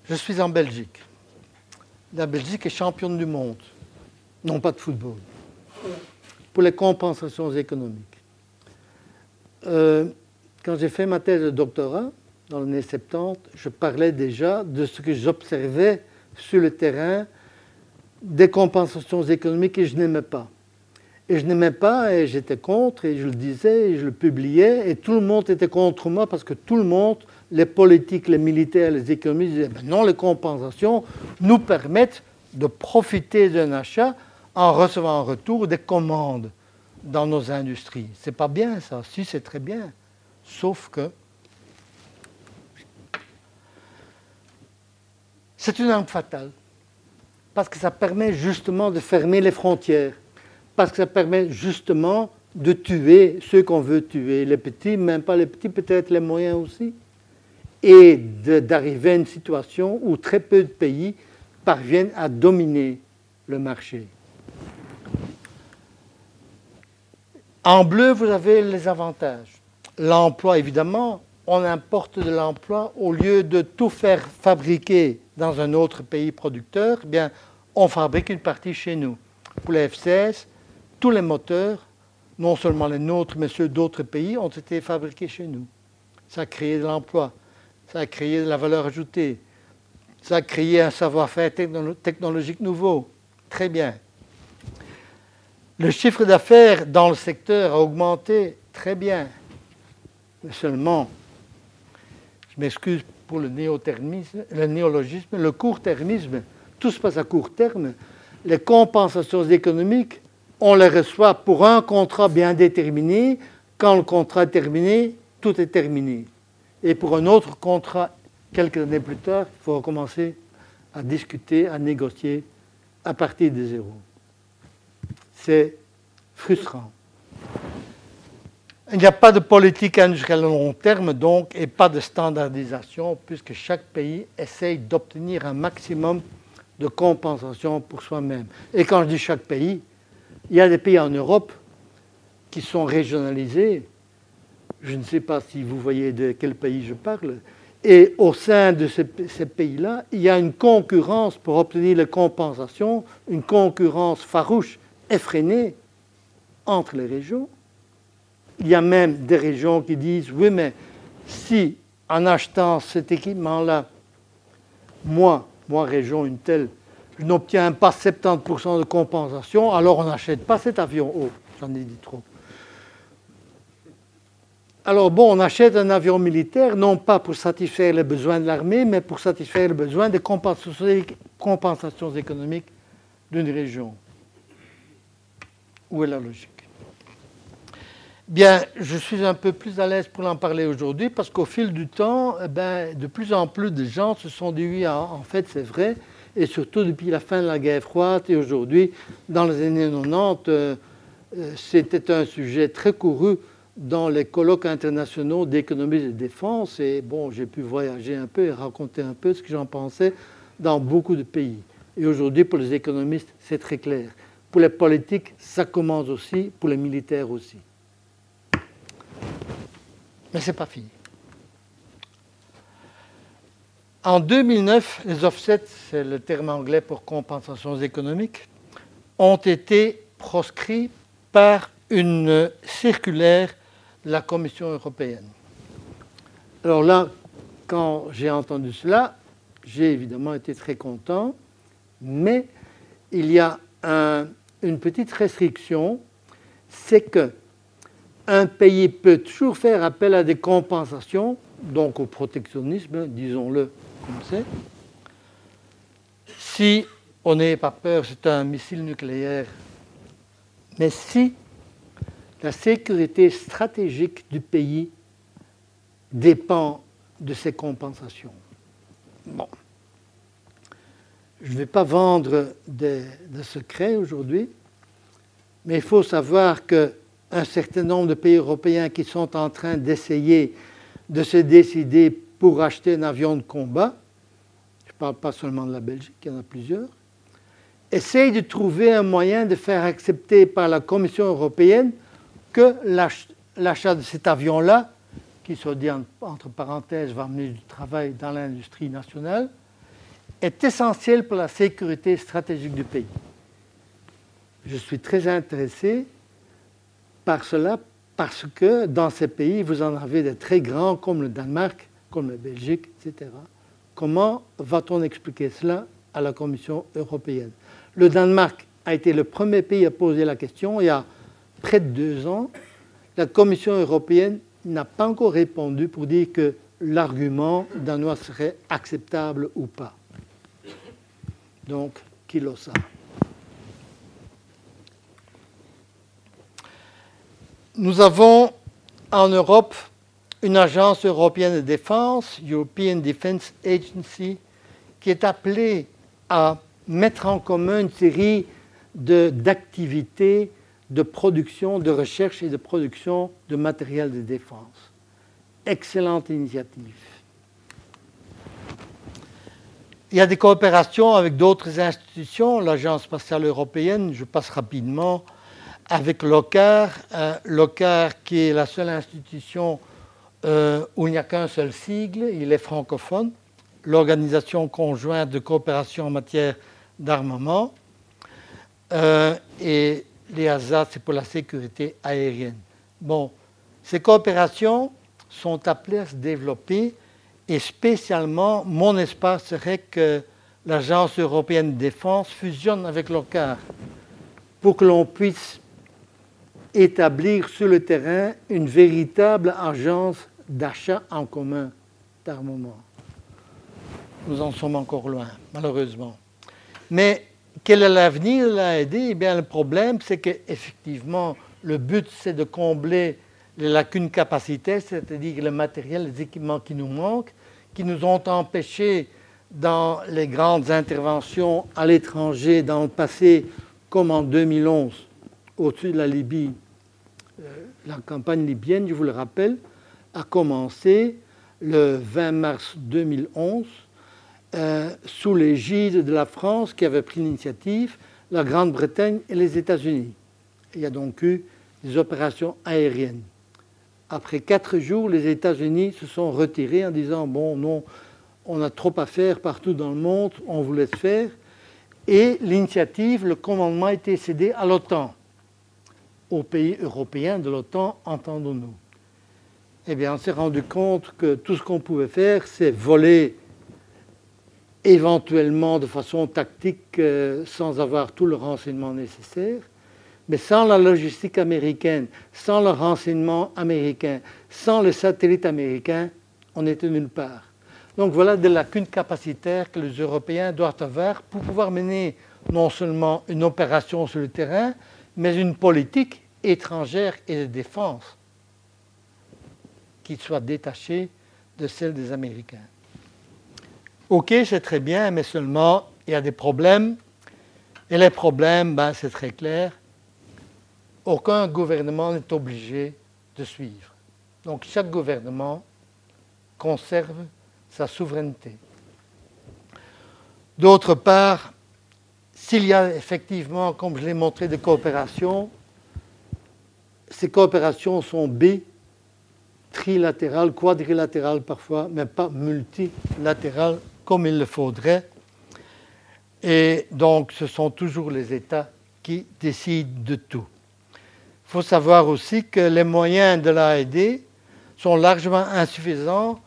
Je suis en Belgique. La Belgique est championne du monde, non pas de football, pour les compensations économiques. Euh, quand j'ai fait ma thèse de doctorat, dans les années 70, je parlais déjà de ce que j'observais sur le terrain des compensations économiques et je n'aimais pas. Et je n'aimais pas et j'étais contre et je le disais et je le publiais et tout le monde était contre moi parce que tout le monde, les politiques, les militaires, les économistes disaient ben non, les compensations nous permettent de profiter d'un achat en recevant en retour des commandes dans nos industries. C'est pas bien ça, si c'est très bien. Sauf que c'est une arme fatale parce que ça permet justement de fermer les frontières, parce que ça permet justement de tuer ceux qu'on veut tuer, les petits, même pas les petits, peut-être les moyens aussi, et d'arriver à une situation où très peu de pays parviennent à dominer le marché. En bleu, vous avez les avantages. L'emploi, évidemment, on importe de l'emploi au lieu de tout faire fabriquer dans un autre pays producteur, eh bien, on fabrique une partie chez nous. Pour les F-16, tous les moteurs, non seulement les nôtres, mais ceux d'autres pays, ont été fabriqués chez nous. Ça a créé de l'emploi, ça a créé de la valeur ajoutée, ça a créé un savoir-faire technologique nouveau. Très bien. Le chiffre d'affaires dans le secteur a augmenté très bien. Mais seulement, je m'excuse pour le le néologisme, le court-termisme tout se passe à court terme. Les compensations économiques, on les reçoit pour un contrat bien déterminé. Quand le contrat est terminé, tout est terminé. Et pour un autre contrat, quelques années plus tard, il faut recommencer à discuter, à négocier à partir de zéro. C'est frustrant. Il n'y a pas de politique industrielle à long terme, donc, et pas de standardisation, puisque chaque pays essaye d'obtenir un maximum de compensation pour soi-même. Et quand je dis chaque pays, il y a des pays en Europe qui sont régionalisés. Je ne sais pas si vous voyez de quel pays je parle. Et au sein de ces, pays-là, il y a une concurrence pour obtenir les compensations, une concurrence farouche, effrénée entre les régions. Il y a même des régions qui disent, oui, mais si en achetant cet équipement-là, moi, moi, région une telle, je n'obtiens pas 70% de compensation, alors on n'achète pas cet avion. Oh, j'en ai dit trop. Alors bon, on achète un avion militaire, non pas pour satisfaire les besoins de l'armée, mais pour satisfaire les besoins des compensations économiques d'une région. Où est la logique? Bien, je suis un peu plus à l'aise pour en parler aujourd'hui parce qu'au fil du temps, eh ben, de plus en plus de gens se sont dit oui, en fait c'est vrai, et surtout depuis la fin de la guerre froide et aujourd'hui, dans les années 90, euh, c'était un sujet très couru dans les colloques internationaux d'économie et de défense. Et bon, j'ai pu voyager un peu et raconter un peu ce que j'en pensais dans beaucoup de pays. Et aujourd'hui, pour les économistes, c'est très clair. Pour les politiques, ça commence aussi, pour les militaires aussi. Mais ce n'est pas fini. En 2009, les offsets, c'est le terme anglais pour compensations économiques, ont été proscrits par une circulaire de la Commission européenne. Alors là, quand j'ai entendu cela, j'ai évidemment été très content, mais il y a une petite restriction, c'est que un pays peut toujours faire appel à des compensations, donc au protectionnisme, disons-le comme c'est, si on n'est pas peur, c'est un missile nucléaire, mais si la sécurité stratégique du pays dépend de ces compensations. Bon. Je ne vais pas vendre de, secrets aujourd'hui, mais il faut savoir qu'un certain nombre de pays européens qui sont en train d'essayer de se décider pour acheter un avion de combat, je ne parle pas seulement de la Belgique, il y en a plusieurs, essayent de trouver un moyen de faire accepter par la Commission européenne que l'achat de cet avion-là, qui soit dit entre parenthèses va amener du travail dans l'industrie nationale, est essentiel pour la sécurité stratégique du pays. Je suis très intéressé par cela parce que dans ces pays, vous en avez des très grands comme le Danemark, comme la Belgique, etc. Comment va-t-on expliquer cela à la Commission européenne? Le Danemark a été le premier pays à poser la question il y a près de deux ans. La Commission européenne n'a pas encore répondu pour dire que l'argument danois serait acceptable ou pas. Donc, sait Nous avons en Europe une agence européenne de défense, European Defence Agency, qui est appelée à mettre en commun une série d'activités de, production, de recherche et de production de matériel de défense. Excellente initiative. Il y a des coopérations avec d'autres institutions, l'Agence spatiale européenne, je passe rapidement, avec l'OCAR, euh, l'OCAR qui est la seule institution euh, où il n'y a qu'un seul sigle, il est francophone, l'Organisation conjointe de coopération en matière d'armement, euh, et l'EASA, c'est pour la sécurité aérienne. Bon, ces coopérations sont appelées à se développer, et spécialement, mon espace serait que l'Agence européenne de défense fusionne avec l'OCAR pour que l'on puisse établir sur le terrain une véritable agence d'achat en commun d'armement. Nous en sommes encore loin, malheureusement. Mais quel est l'avenir de l'AED Eh bien, le problème, c'est qu'effectivement, le but, c'est de combler les lacunes capacitaires, c'est-à-dire le matériel, les équipements qui nous manquent, qui nous ont empêchés dans les grandes interventions à l'étranger dans le passé, comme en 2011, au-dessus de la Libye. Euh, la campagne libyenne, je vous le rappelle, a commencé le 20 mars 2011 euh, sous l'égide de la France qui avait pris l'initiative, la Grande-Bretagne et les États-Unis. Il y a donc eu des opérations aériennes. Après quatre jours, les États-Unis se sont retirés en disant Bon, non, on a trop à faire partout dans le monde, on vous laisse faire. Et l'initiative, le commandement a été cédé à l'OTAN, aux pays européens de l'OTAN, entendons-nous eh bien, on s'est rendu compte que tout ce qu'on pouvait faire, c'est voler éventuellement de façon tactique euh, sans avoir tout le renseignement nécessaire, mais sans la logistique américaine, sans le renseignement américain, sans le satellite américain, on n'était nulle part. Donc voilà des lacunes capacitaires que les Européens doivent avoir pour pouvoir mener non seulement une opération sur le terrain, mais une politique étrangère et de défense qui soit détachée de celle des Américains. Ok, c'est très bien, mais seulement il y a des problèmes. Et les problèmes, ben, c'est très clair. Aucun gouvernement n'est obligé de suivre. Donc chaque gouvernement conserve sa souveraineté. D'autre part, s'il y a effectivement, comme je l'ai montré, des coopérations, ces coopérations sont B trilatéral, quadrilatéral parfois, mais pas multilatéral comme il le faudrait. Et donc, ce sont toujours les États qui décident de tout. Il faut savoir aussi que les moyens de l'AED sont largement insuffisants.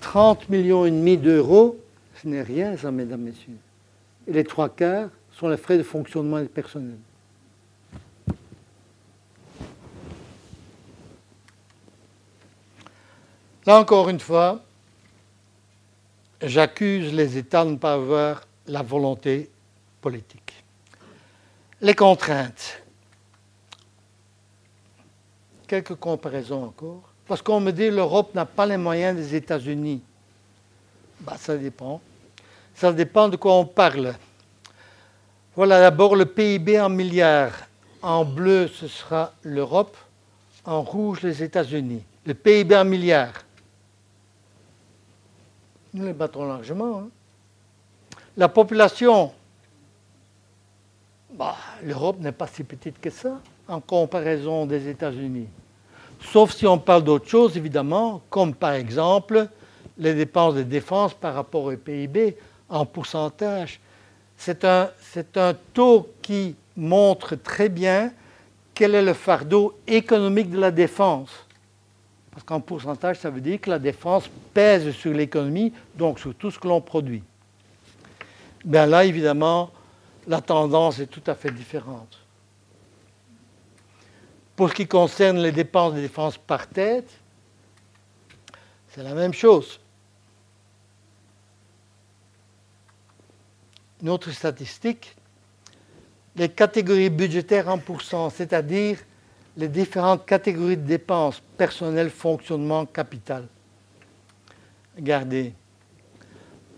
30 millions et demi d'euros, ce n'est rien, ça, mesdames, messieurs. Et les trois quarts sont les frais de fonctionnement du personnel. Là encore une fois, j'accuse les États de ne pas avoir la volonté politique. Les contraintes. Quelques comparaisons encore. Parce qu'on me dit l'Europe n'a pas les moyens des États-Unis. Bah, ça dépend. Ça dépend de quoi on parle. Voilà d'abord le PIB en milliards. En bleu, ce sera l'Europe. En rouge, les États-Unis. Le PIB en milliards. Nous les battons largement. Hein. La population, bah, l'Europe n'est pas si petite que ça en comparaison des États-Unis. Sauf si on parle d'autre chose, évidemment, comme par exemple les dépenses de défense par rapport au PIB en pourcentage. C'est un, un taux qui montre très bien quel est le fardeau économique de la défense. Parce qu'en pourcentage, ça veut dire que la défense pèse sur l'économie, donc sur tout ce que l'on produit. Bien là, évidemment, la tendance est tout à fait différente. Pour ce qui concerne les dépenses de défense par tête, c'est la même chose. Une autre statistique, les catégories budgétaires en pourcent, c'est-à-dire les différentes catégories de dépenses, personnel, fonctionnement, capital. Regardez,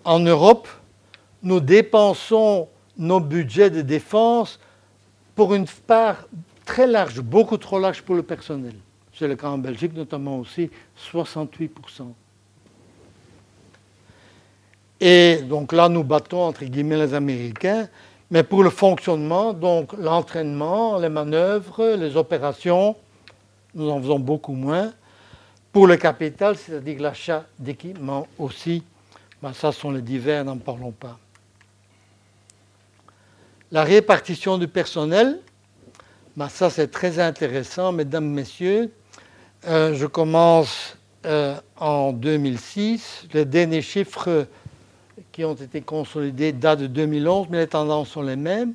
en Europe, nous dépensons nos budgets de défense pour une part très large, beaucoup trop large pour le personnel. C'est le cas en Belgique notamment aussi, 68%. Et donc là, nous battons entre guillemets les Américains, mais pour le fonctionnement, donc l'entraînement, les manœuvres, les opérations, nous en faisons beaucoup moins. Pour le capital, c'est-à-dire l'achat d'équipements aussi, ben ça sont les divers, n'en parlons pas. La répartition du personnel, ben, ça, c'est très intéressant, mesdames, messieurs. Euh, je commence euh, en 2006. Les derniers chiffres qui ont été consolidés datent de 2011, mais les tendances sont les mêmes.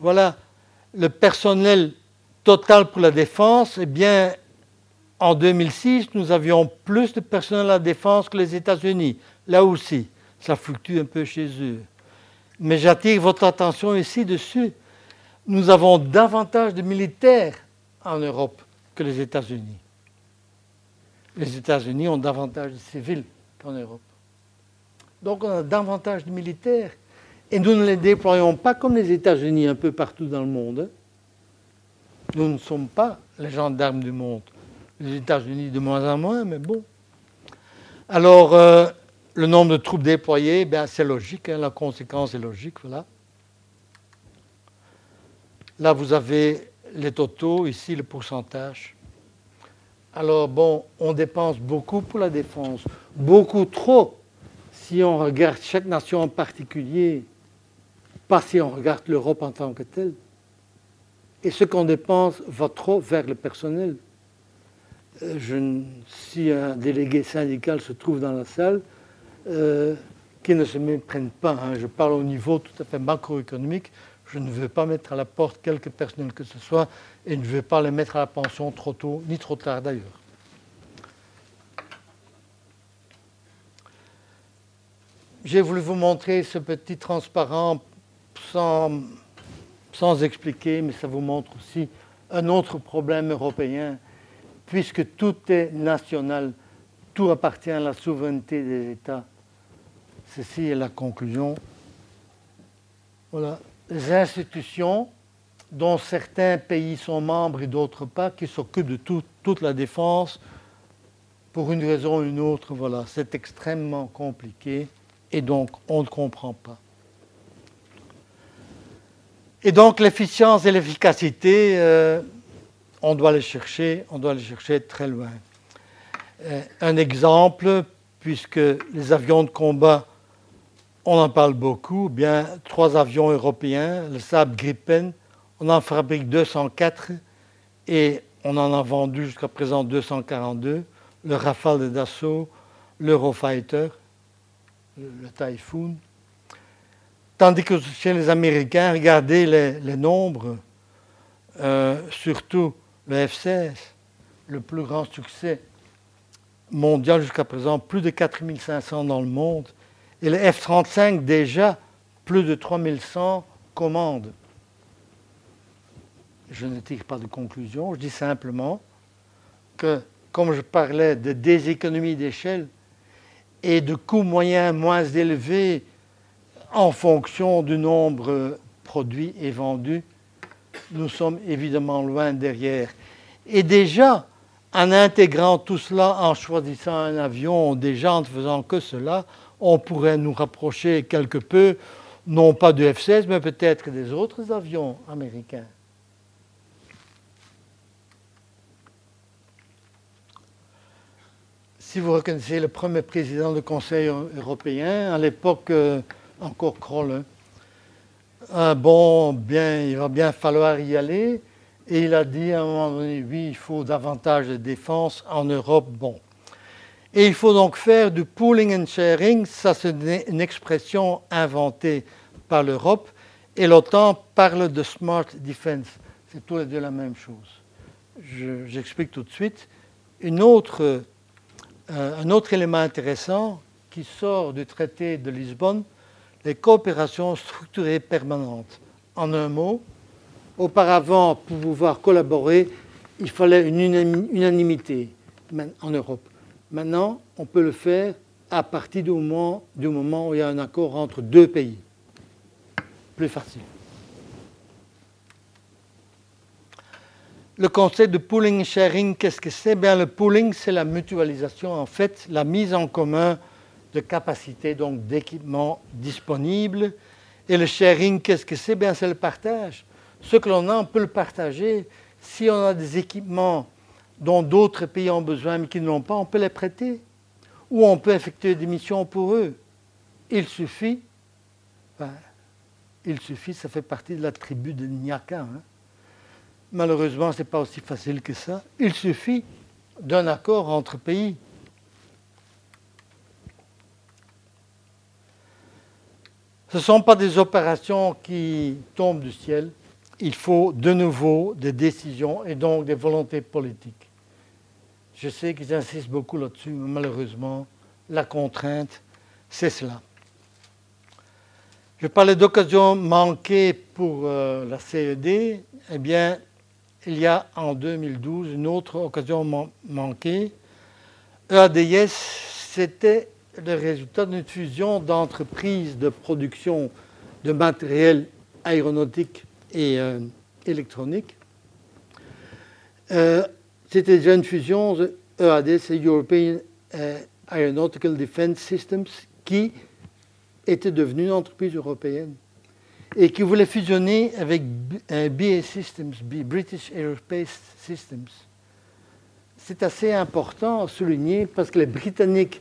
Voilà, le personnel total pour la défense, eh bien, en 2006, nous avions plus de personnel à la défense que les États-Unis. Là aussi, ça fluctue un peu chez eux. Mais j'attire votre attention ici dessus nous avons davantage de militaires en Europe que les États-Unis. Les États-Unis ont davantage de civils qu'en Europe. Donc on a davantage de militaires. Et nous ne les déployons pas comme les États-Unis un peu partout dans le monde. Nous ne sommes pas les gendarmes du monde. Les États-Unis de moins en moins, mais bon. Alors, euh, le nombre de troupes déployées, ben, c'est logique, hein, la conséquence est logique, voilà. Là, vous avez les totaux, ici le pourcentage. Alors bon, on dépense beaucoup pour la défense, beaucoup trop si on regarde chaque nation en particulier, pas si on regarde l'Europe en tant que telle. Et ce qu'on dépense va trop vers le personnel. Euh, si un délégué syndical se trouve dans la salle, euh, qu'il ne se méprenne pas, hein. je parle au niveau tout à fait macroéconomique, je ne veux pas mettre à la porte quelque personnel que ce soit et ne veux pas les mettre à la pension trop tôt, ni trop tard d'ailleurs. J'ai voulu vous montrer ce petit transparent sans, sans expliquer, mais ça vous montre aussi un autre problème européen, puisque tout est national, tout appartient à la souveraineté des États. Ceci est la conclusion. Voilà institutions dont certains pays sont membres et d'autres pas, qui s'occupent de toute la défense pour une raison ou une autre. Voilà, c'est extrêmement compliqué et donc on ne comprend pas. Et donc l'efficience et l'efficacité, euh, on doit les chercher, on doit les chercher très loin. Euh, un exemple, puisque les avions de combat on en parle beaucoup, bien trois avions européens, le Saab Gripen, on en fabrique 204 et on en a vendu jusqu'à présent 242, le Rafale de Dassault, l'Eurofighter, le, Typhoon. Tandis que chez les Américains, regardez les, nombres, euh, surtout le F-16, le plus grand succès mondial jusqu'à présent, plus de 4500 dans le monde, et le F-35 déjà, plus de 3100 commandes. Je ne tire pas de conclusion, je dis simplement que, comme je parlais de déséconomie d'échelle et de coûts moyens moins élevés en fonction du nombre produits et vendus, nous sommes évidemment loin derrière. Et déjà, en intégrant tout cela, en choisissant un avion, déjà en ne faisant que cela, on pourrait nous rapprocher quelque peu, non pas du F-16, mais peut-être des autres avions américains. Si vous reconnaissez le premier président du Conseil européen, à l'époque euh, encore Kroll, hein. bon, bien, il va bien falloir y aller. Et il a dit à un moment donné, oui, il faut davantage de défense en Europe. Bon. Et il faut donc faire du pooling and sharing, ça c'est une expression inventée par l'Europe, et l'OTAN parle de smart defense. C'est tous les deux la même chose. J'explique tout de suite. Euh, un autre élément intéressant qui sort du traité de Lisbonne, les coopérations structurées permanentes. En un mot, Auparavant, pour pouvoir collaborer, il fallait une unanimité en Europe. Maintenant, on peut le faire à partir du moment, où il y a un accord entre deux pays. Plus facile. Le concept de pooling sharing, qu'est-ce que c'est? Le pooling, c'est la mutualisation, en fait, la mise en commun de capacités, donc d'équipements disponibles. Et le sharing, qu'est-ce que c'est? C'est le partage ce que l'on a, on peut le partager. Si on a des équipements dont d'autres pays ont besoin mais qui ne l'ont pas, on peut les prêter. Ou on peut effectuer des missions pour eux. Il suffit, il suffit, ça fait partie de la tribu de Nyaka. Hein. Malheureusement, ce n'est pas aussi facile que ça. Il suffit d'un accord entre pays. Ce ne sont pas des opérations qui tombent du ciel il faut de nouveau des décisions et donc des volontés politiques. Je sais qu'ils insistent beaucoup là-dessus, mais malheureusement, la contrainte, c'est cela. Je parlais d'occasions manquées pour euh, la CED. Eh bien, il y a en 2012 une autre occasion manquée. EADS, c'était le résultat d'une fusion d'entreprises de production de matériel aéronautique et euh, électronique. Euh, c'était déjà une fusion EAD, c'est European euh, Aeronautical Defense Systems, qui était devenue une entreprise européenne et qui voulait fusionner avec BAE Systems, British Aerospace Systems. C'est assez important à souligner parce que les Britanniques,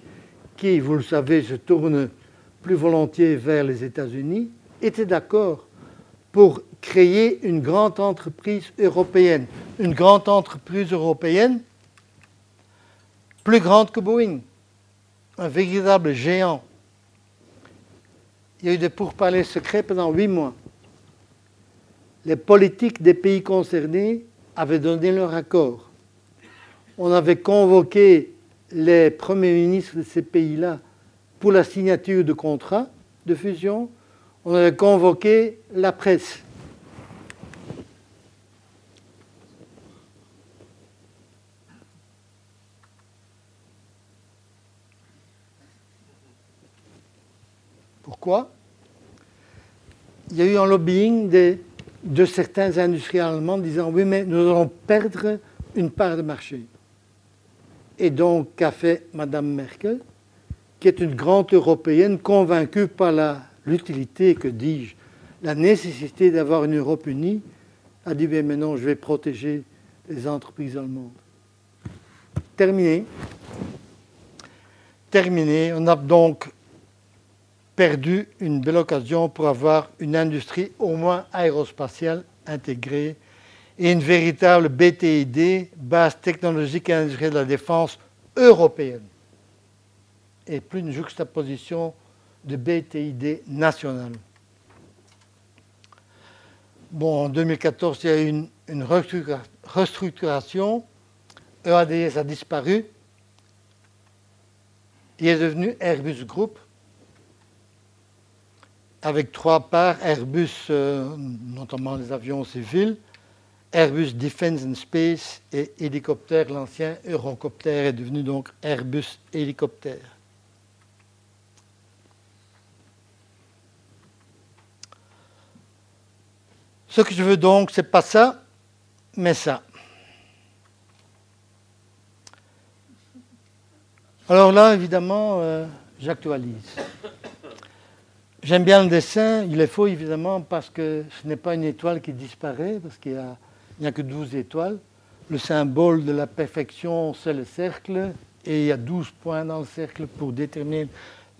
qui, vous le savez, se tournent plus volontiers vers les États-Unis, étaient d'accord pour créer une grande entreprise européenne. Une grande entreprise européenne plus grande que Boeing. Un véritable géant. Il y a eu des pourparlers secrets pendant huit mois. Les politiques des pays concernés avaient donné leur accord. On avait convoqué les premiers ministres de ces pays-là pour la signature de contrats de fusion. On avait convoqué la presse. Pourquoi? Il y a eu un lobbying de, certains industriels allemands disant oui, mais nous allons perdre une part de marché. Et donc, qu'a fait Mme Merkel, qui est une grande européenne convaincue par l'utilité, que dis-je, la nécessité d'avoir une Europe unie, a dit mais non, je vais protéger les entreprises allemandes. Terminé. Terminé. On a donc perdu une belle occasion pour avoir une industrie au moins aérospatiale intégrée et une véritable BTID, base technologique et industrielle de la défense européenne, et plus une juxtaposition de BTID nationale. Bon, en 2014, il y a eu une, une restructuration. EADS a disparu. Il est devenu Airbus Group avec trois parts, Airbus, euh, notamment les avions civils, Airbus Defence and Space et hélicoptère. L'ancien Eurocopter est devenu donc Airbus Hélicoptère. Ce que je veux donc, c'est pas ça, mais ça. Alors là, évidemment, euh, j'actualise. J'aime bien le dessin, il est faux évidemment parce que ce n'est pas une étoile qui disparaît, parce qu'il n'y a, que 12 étoiles. Le symbole de la perfection, c'est le cercle, et il y a 12 points dans le cercle pour déterminer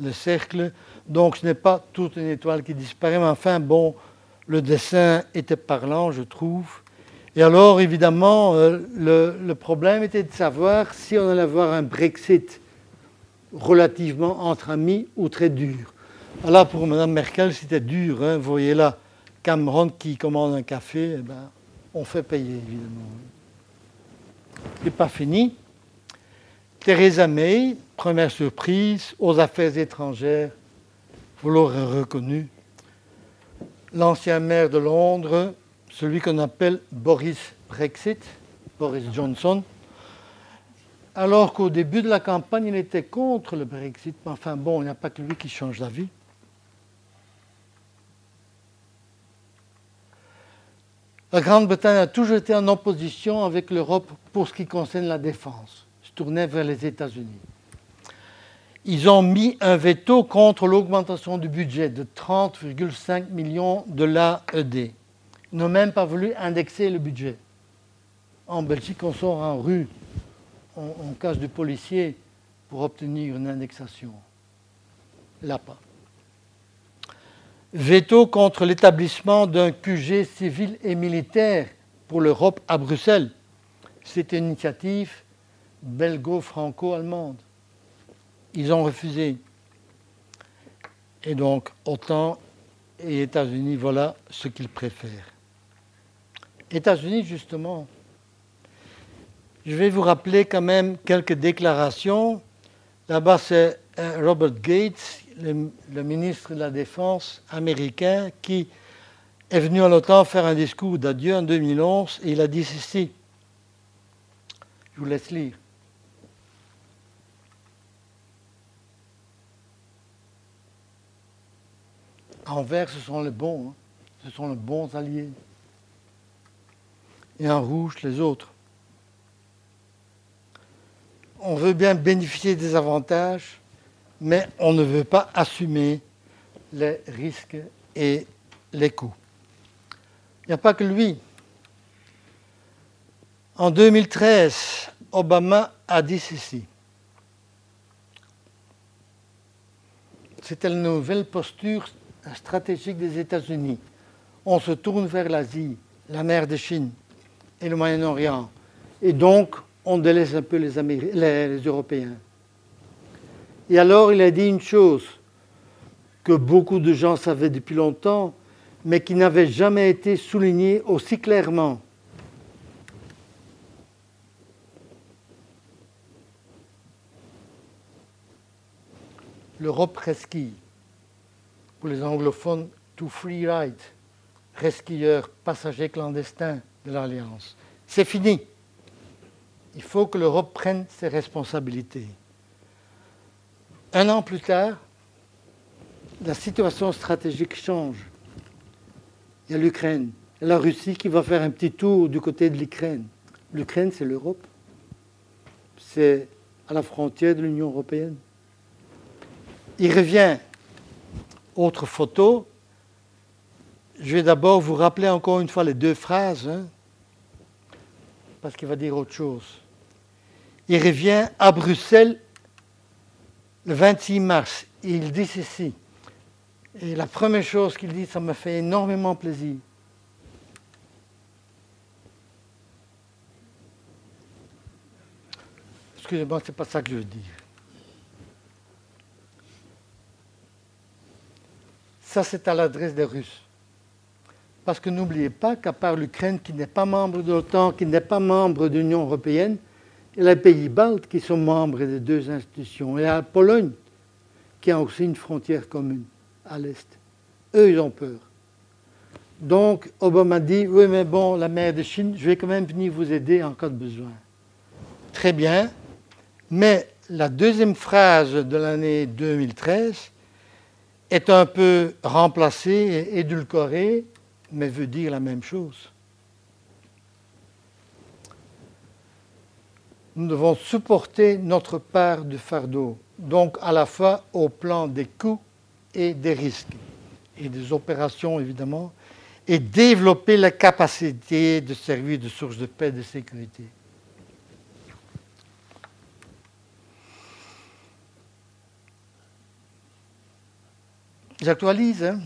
le cercle. Donc ce n'est pas toute une étoile qui disparaît, mais enfin, bon, le dessin était parlant, je trouve. Et alors, évidemment, euh, le, problème était de savoir si on allait avoir un Brexit relativement entre amis ou très dur. Là, pour Mme Merkel, c'était dur. Hein. Vous voyez là, Cameron qui commande un café, eh ben, on fait payer, évidemment. n'est pas fini. Theresa May, première surprise, aux affaires étrangères, vous l'aurez reconnu, l'ancien maire de Londres, celui qu'on appelle Boris Brexit, Boris Johnson, alors qu'au début de la campagne, il était contre le Brexit. Mais enfin bon, il n'y a pas que lui qui change d'avis. La Grande-Bretagne a toujours été en opposition avec l'Europe pour ce qui concerne la défense. Se tournait vers les États-Unis. Ils ont mis un veto contre l'augmentation du budget de 30,5 millions de l'AED. Ils n'ont même pas voulu indexer le budget. En Belgique, on sort en rue, on, on cache du policier pour obtenir une indexation. Là pas veto contre l'établissement d'un QG civil et militaire pour l'Europe à Bruxelles. C'est une initiative belgo-franco-allemande. Ils ont refusé. Et donc, OTAN et États-Unis, voilà ce qu'ils préfèrent. États-Unis, justement, je vais vous rappeler quand même quelques déclarations. Là-bas, c'est Robert Gates le, ministre de la Défense américain qui est venu à l'OTAN faire un discours d'adieu en 2011 et il a dit ceci. Je vous laisse lire. En vert, ce sont les bons, hein. ce sont les bons alliés. Et en rouge, les autres. On veut bien bénéficier des avantages, mais on ne veut pas assumer les risques et les coûts. Il n'y a pas que lui. En 2013, Obama a dit ceci. C'était la nouvelle posture stratégique des États-Unis. On se tourne vers l'Asie, la mer de Chine et le Moyen-Orient. Et donc, on délaisse un peu les, les Européens. Et alors il a dit une chose que beaucoup de gens savaient depuis longtemps, mais qui n'avait jamais été soulignée aussi clairement. L'Europe resquille. Pour les anglophones, to free ride, resquilleurs, passagers clandestins de l'Alliance. C'est fini. Il faut que l'Europe prenne ses responsabilités. Un an plus tard, la situation stratégique change. Il y a l'Ukraine, la Russie qui va faire un petit tour du côté de l'Ukraine. L'Ukraine, c'est l'Europe. C'est à la frontière de l'Union européenne. Il revient. Autre photo. Je vais d'abord vous rappeler encore une fois les deux phrases, hein, parce qu'il va dire autre chose. Il revient à Bruxelles le 26 mars, il dit ceci. Et la première chose qu'il dit, ça me fait énormément plaisir. Excusez-moi, ce n'est pas ça que je veux dire. Ça, c'est à l'adresse des Russes. Parce que n'oubliez pas qu'à part l'Ukraine, qui n'est pas membre de l'OTAN, qui n'est pas membre de l'Union européenne, et les pays baltes qui sont membres des deux institutions, et la Pologne qui a aussi une frontière commune à l'est. eux, ils ont peur. Donc, Obama dit, oui, mais bon, la mer de Chine, je vais quand même venir vous aider en cas de besoin. Très bien. Mais la deuxième phrase de l'année 2013 est un peu remplacée, édulcorée, mais veut dire la même chose. Nous devons supporter notre part du fardeau, donc à la fois au plan des coûts et des risques, et des opérations évidemment, et développer la capacité de servir de source de paix et de sécurité. J'actualise. Hein.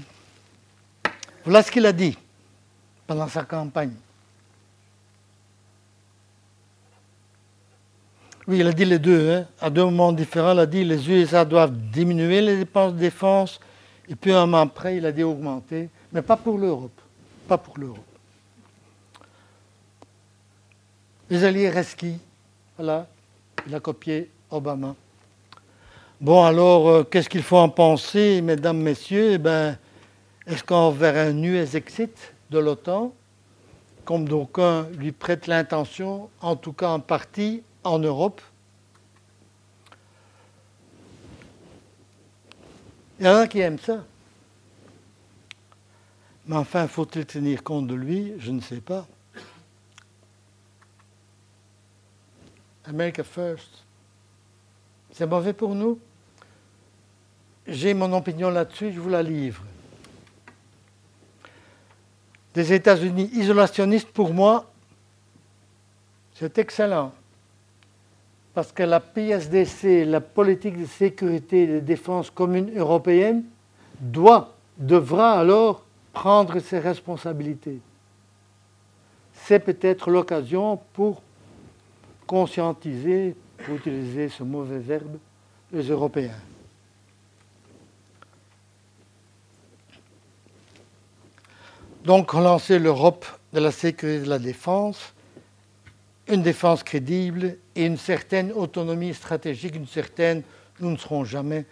Voilà ce qu'il a dit pendant sa campagne. Oui, il a dit les deux. Hein. À deux moments différents, il a dit les USA doivent diminuer les dépenses de défense. Et puis un moment après, il a dit augmenter. Mais pas pour l'Europe. Pas pour l'Europe. Les alliés restent qui? Voilà, il a copié Obama. Bon, alors, euh, qu'est-ce qu'il faut en penser, mesdames, messieurs? Eh ben, Est-ce qu'on verra un US exit de l'OTAN, comme d'aucuns lui prêtent l'intention, en tout cas en partie, en Europe Il y en a qui aiment ça. Mais enfin, faut-il tenir compte de lui? Je ne sais pas. America First. C'est mauvais pour nous? J'ai mon opinion là-dessus, je vous la livre. Des États-Unis isolationnistes, pour moi, c'est excellent. Parce que la PSDC, la politique de sécurité et de défense commune européenne, doit, devra alors prendre ses responsabilités. C'est peut-être l'occasion pour conscientiser, pour utiliser ce mauvais verbe, les Européens. Donc relancer l'Europe de la sécurité et de la défense, une défense crédible et une certaine autonomie stratégique, une certaine, nous ne serons jamais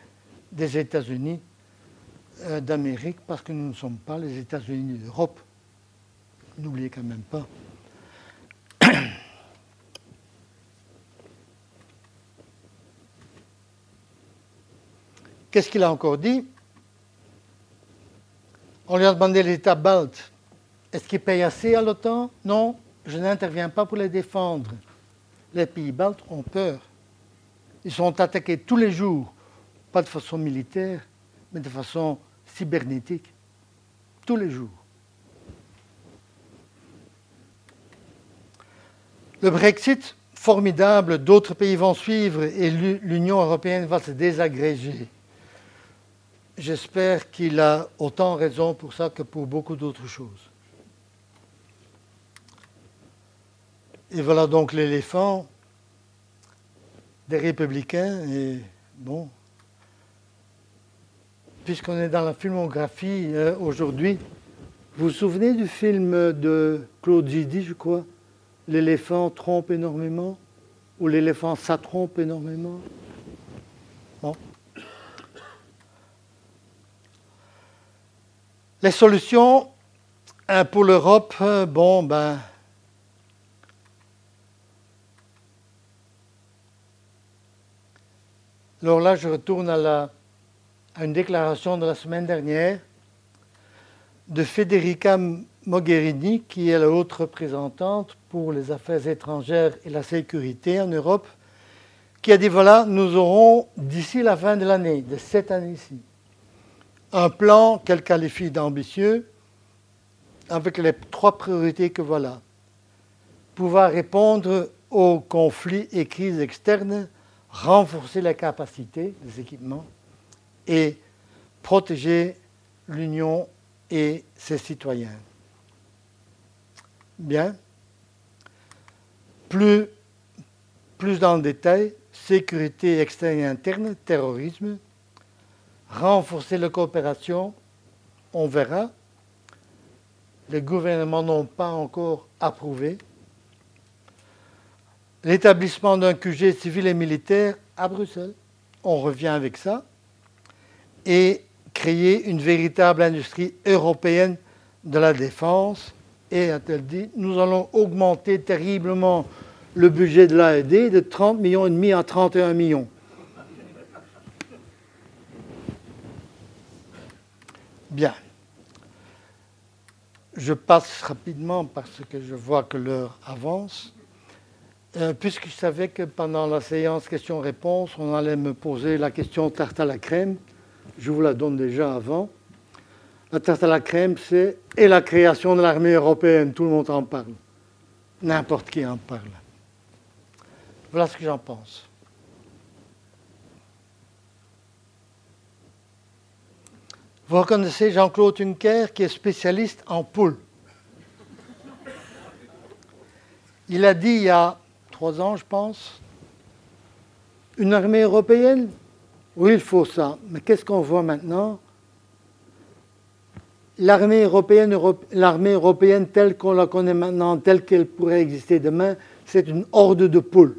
des États-Unis euh, d'Amérique parce que nous ne sommes pas les États-Unis d'Europe. N'oubliez quand même pas. Qu'est-ce qu'il a encore dit? On lui a demandé les États baltes. Est-ce qu'ils payent assez à l'OTAN? Non, je n'interviens pas pour les défendre. Les pays baltes ont peur. Ils sont attaqués tous les jours, pas de façon militaire, mais de façon cybernétique. Tous les jours. Le Brexit, formidable, d'autres pays vont suivre et l'Union européenne va se désagréger j'espère qu'il a autant raison pour ça que pour beaucoup d'autres choses. Et voilà donc l'éléphant des républicains. Et bon, puisqu'on est dans la filmographie euh, aujourd'hui, vous vous souvenez du film de Claude Zidi, je crois? L'éléphant trompe énormément? Ou l'éléphant ça trompe énormément? Bon. Les solutions hein, pour l'Europe, euh, bon, ben. Alors là, je retourne à, une déclaration de la semaine dernière de Federica Mogherini, qui est la haute représentante pour les affaires étrangères et la sécurité en Europe, qui a dit voilà, nous aurons d'ici la fin de l'année, de cette année-ci, un plan qu'elle qualifie d'ambitieux avec les trois priorités que voilà. Pouvoir répondre aux conflits et crises externes, renforcer la capacité des équipements et protéger l'Union et ses citoyens. Bien. Plus, plus dans le détail, sécurité externe et interne, terrorisme, renforcer la coopération, on verra. Les gouvernements n'ont pas encore approuvé. L'établissement d'un QG civil et militaire à Bruxelles. On revient avec ça. Et créer une véritable industrie européenne de la défense. Et a-t-elle dit, nous allons augmenter terriblement le budget de l'AED de 30 millions et demi à 31 millions. Bien. Je passe rapidement parce que je vois que l'heure avance. Euh, puisque je savais que pendant la séance questions-réponses, on allait me poser la question tarte à la crème, je vous la donne déjà avant. La tarte à la crème, c'est et la création de l'armée européenne, tout le monde en parle. N'importe qui en parle. Voilà ce que j'en pense. Vous reconnaissez Jean-Claude Juncker qui est spécialiste en poules. Il a dit il y a trois ans, je pense, une armée européenne? Oui, il faut ça. Mais qu'est-ce qu'on voit maintenant? L'armée européenne, telle qu'on la connaît maintenant, telle qu'elle pourrait exister demain, c'est une horde de poules.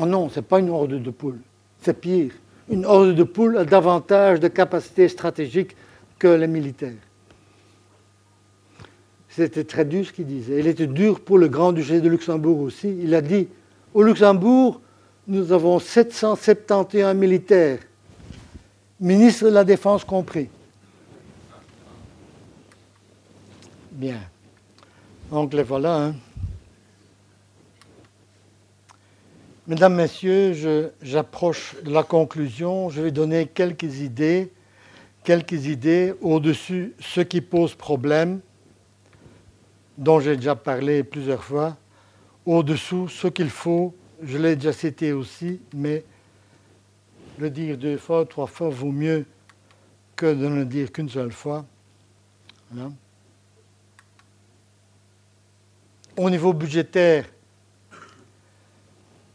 Oh non, ce n'est pas une horde de poules, c'est pire une horde de poules a davantage de capacités stratégiques que les militaires. C'était très dur ce qu'il disait. Il était dur pour le Grand-Duché de Luxembourg aussi. Il a dit, au Luxembourg, nous avons 771 militaires, ministres de la Défense compris. Bien. Donc les voilà. Hein. Mesdames, Messieurs, j'approche de la conclusion. Je vais donner quelques idées, quelques idées au-dessus ce qui pose problème, dont j'ai déjà parlé plusieurs fois, au-dessous ce qu'il faut, je l'ai déjà cité aussi, mais le dire deux fois, trois fois vaut mieux que de ne le dire qu'une seule fois. Au niveau budgétaire,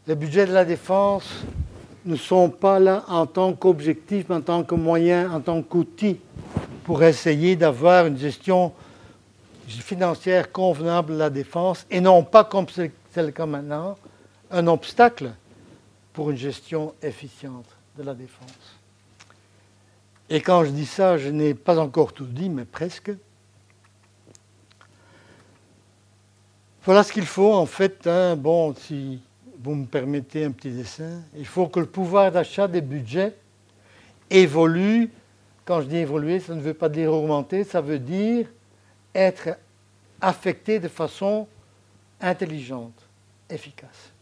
les budgets de la défense ne sont pas là en tant qu'objectif, en tant que moyen, en tant qu'outil pour essayer d'avoir une gestion financière convenable de la défense et non pas comme c'est le cas maintenant, un obstacle pour une gestion efficiente de la défense. Et quand je dis ça, je n'ai pas encore tout dit, mais presque. Voilà ce qu'il faut en fait. Hein. Bon, si vous me permettez un petit dessin, il faut que le pouvoir d'achat des budgets évolue. Quand je dis évoluer, ça ne veut pas dire augmenter, ça veut dire être affecté de façon intelligente, efficace.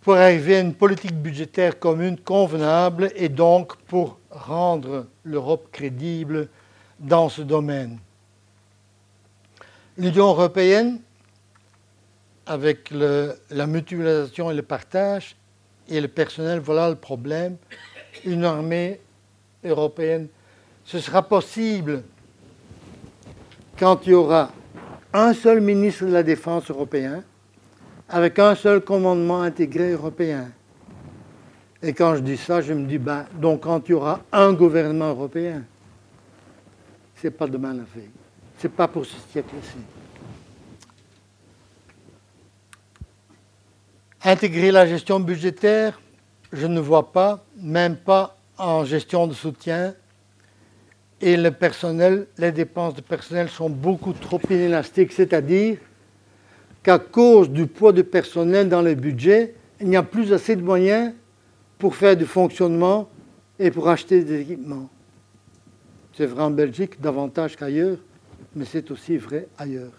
Pour arriver à une politique budgétaire commune convenable et donc pour rendre l'Europe crédible dans ce domaine. L'Union européenne avec la mutualisation et le partage et le personnel, voilà le problème. Une armée européenne, ce sera possible quand il y aura un seul ministre de la Défense européen, avec un seul commandement intégré européen. Et quand je dis ça, je me dis, ben, donc quand il y aura un gouvernement européen, ce n'est pas demain la veille. Ce n'est pas pour ce siècle-ci. Intégrer la gestion budgétaire, je ne vois pas, même pas en gestion de soutien. Et les dépenses de personnel sont beaucoup trop inélastiques, c'est-à-dire qu'à cause du poids du personnel dans le budget, il n'y a plus assez de moyens pour faire du fonctionnement et pour acheter des équipements. C'est vrai en Belgique davantage qu'ailleurs, mais c'est aussi vrai ailleurs.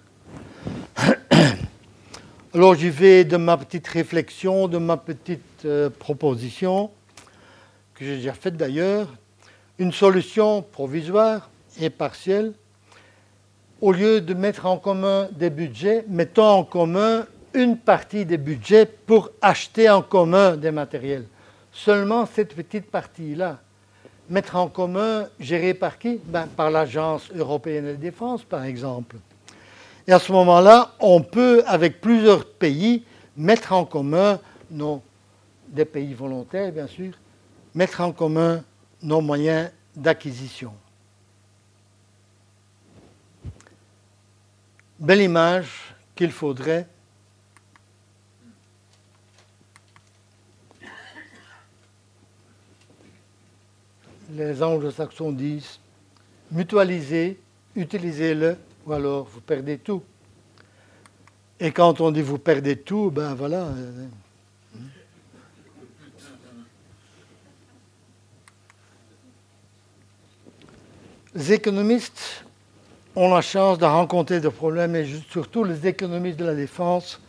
(coughs) Alors j'y vais de ma petite réflexion, de ma petite euh, proposition, que j'ai déjà faite d'ailleurs, une solution provisoire et partielle. Au lieu de mettre en commun des budgets, mettons en commun une partie des budgets pour acheter en commun des matériels. Seulement cette petite partie-là. Mettre en commun, géré par qui? Ben, Par l'Agence européenne de défense, par exemple. Et à ce moment-là, on peut, avec plusieurs pays, mettre en commun nos, des pays volontaires, bien sûr, mettre en commun nos moyens d'acquisition. Belle image qu'il faudrait les anglo-saxons disent mutualisez, utilisez-le, ou alors vous perdez tout. Et quand on dit vous perdez tout, ben voilà. Les économistes ont la chance de rencontrer des problèmes, et surtout les économistes de la défense,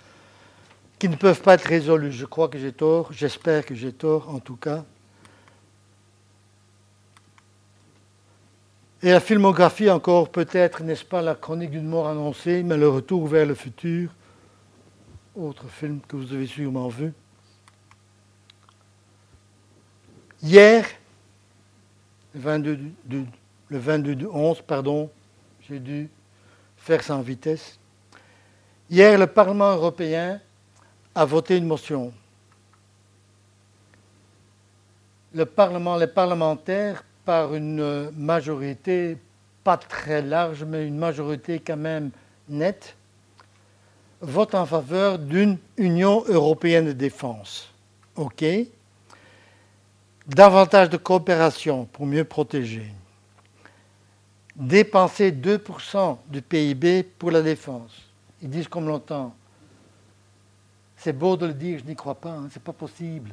qui ne peuvent pas être résolus. Je crois que j'ai tort, j'espère que j'ai tort en tout cas. Et la filmographie encore peut-être, n'est-ce pas, la chronique d'une mort annoncée, mais le retour vers le futur, autre film que vous avez sûrement vu. Hier, le 22 du, le 22 du 11, pardon, j'ai dû faire en vitesse. Hier, le Parlement européen a voté une motion. Les parlementaires par une majorité pas très large, mais une majorité quand même nette, vote en faveur d'une Union européenne de défense. OK Davantage de coopération pour mieux protéger. Dépenser 2% du PIB pour la défense. Ils disent comme longtemps. C'est beau de le dire, je n'y crois pas, hein, ce n'est pas possible.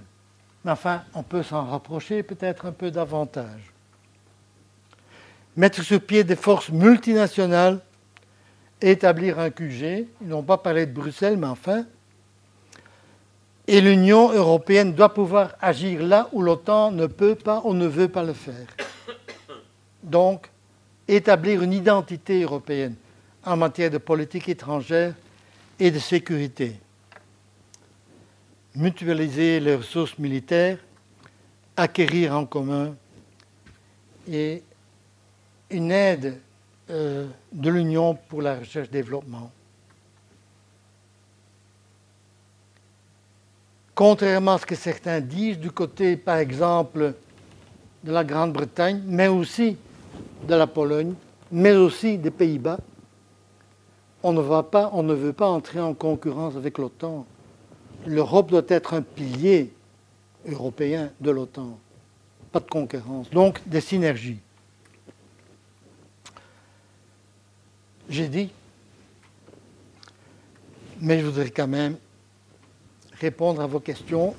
Mais enfin, on peut s'en rapprocher peut-être un peu davantage mettre sur pied des forces multinationales, établir un QG. Ils n'ont pas parlé de Bruxelles, mais enfin. Et l'Union européenne doit pouvoir agir là où l'OTAN ne peut pas ou ne veut pas le faire. Donc, établir une identité européenne en matière de politique étrangère et de sécurité. Mutualiser les ressources militaires, acquérir en commun et une aide euh, de l'Union pour la recherche-développement. Contrairement à ce que certains disent du côté, par exemple, de la Grande-Bretagne, mais aussi de la Pologne, mais aussi des Pays-Bas, on ne, veut pas entrer en concurrence avec l'OTAN. L'Europe doit être un pilier européen de l'OTAN. Pas de concurrence. Donc des synergies. j'ai dit, mais je voudrais quand même répondre à vos questions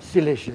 c'est léger.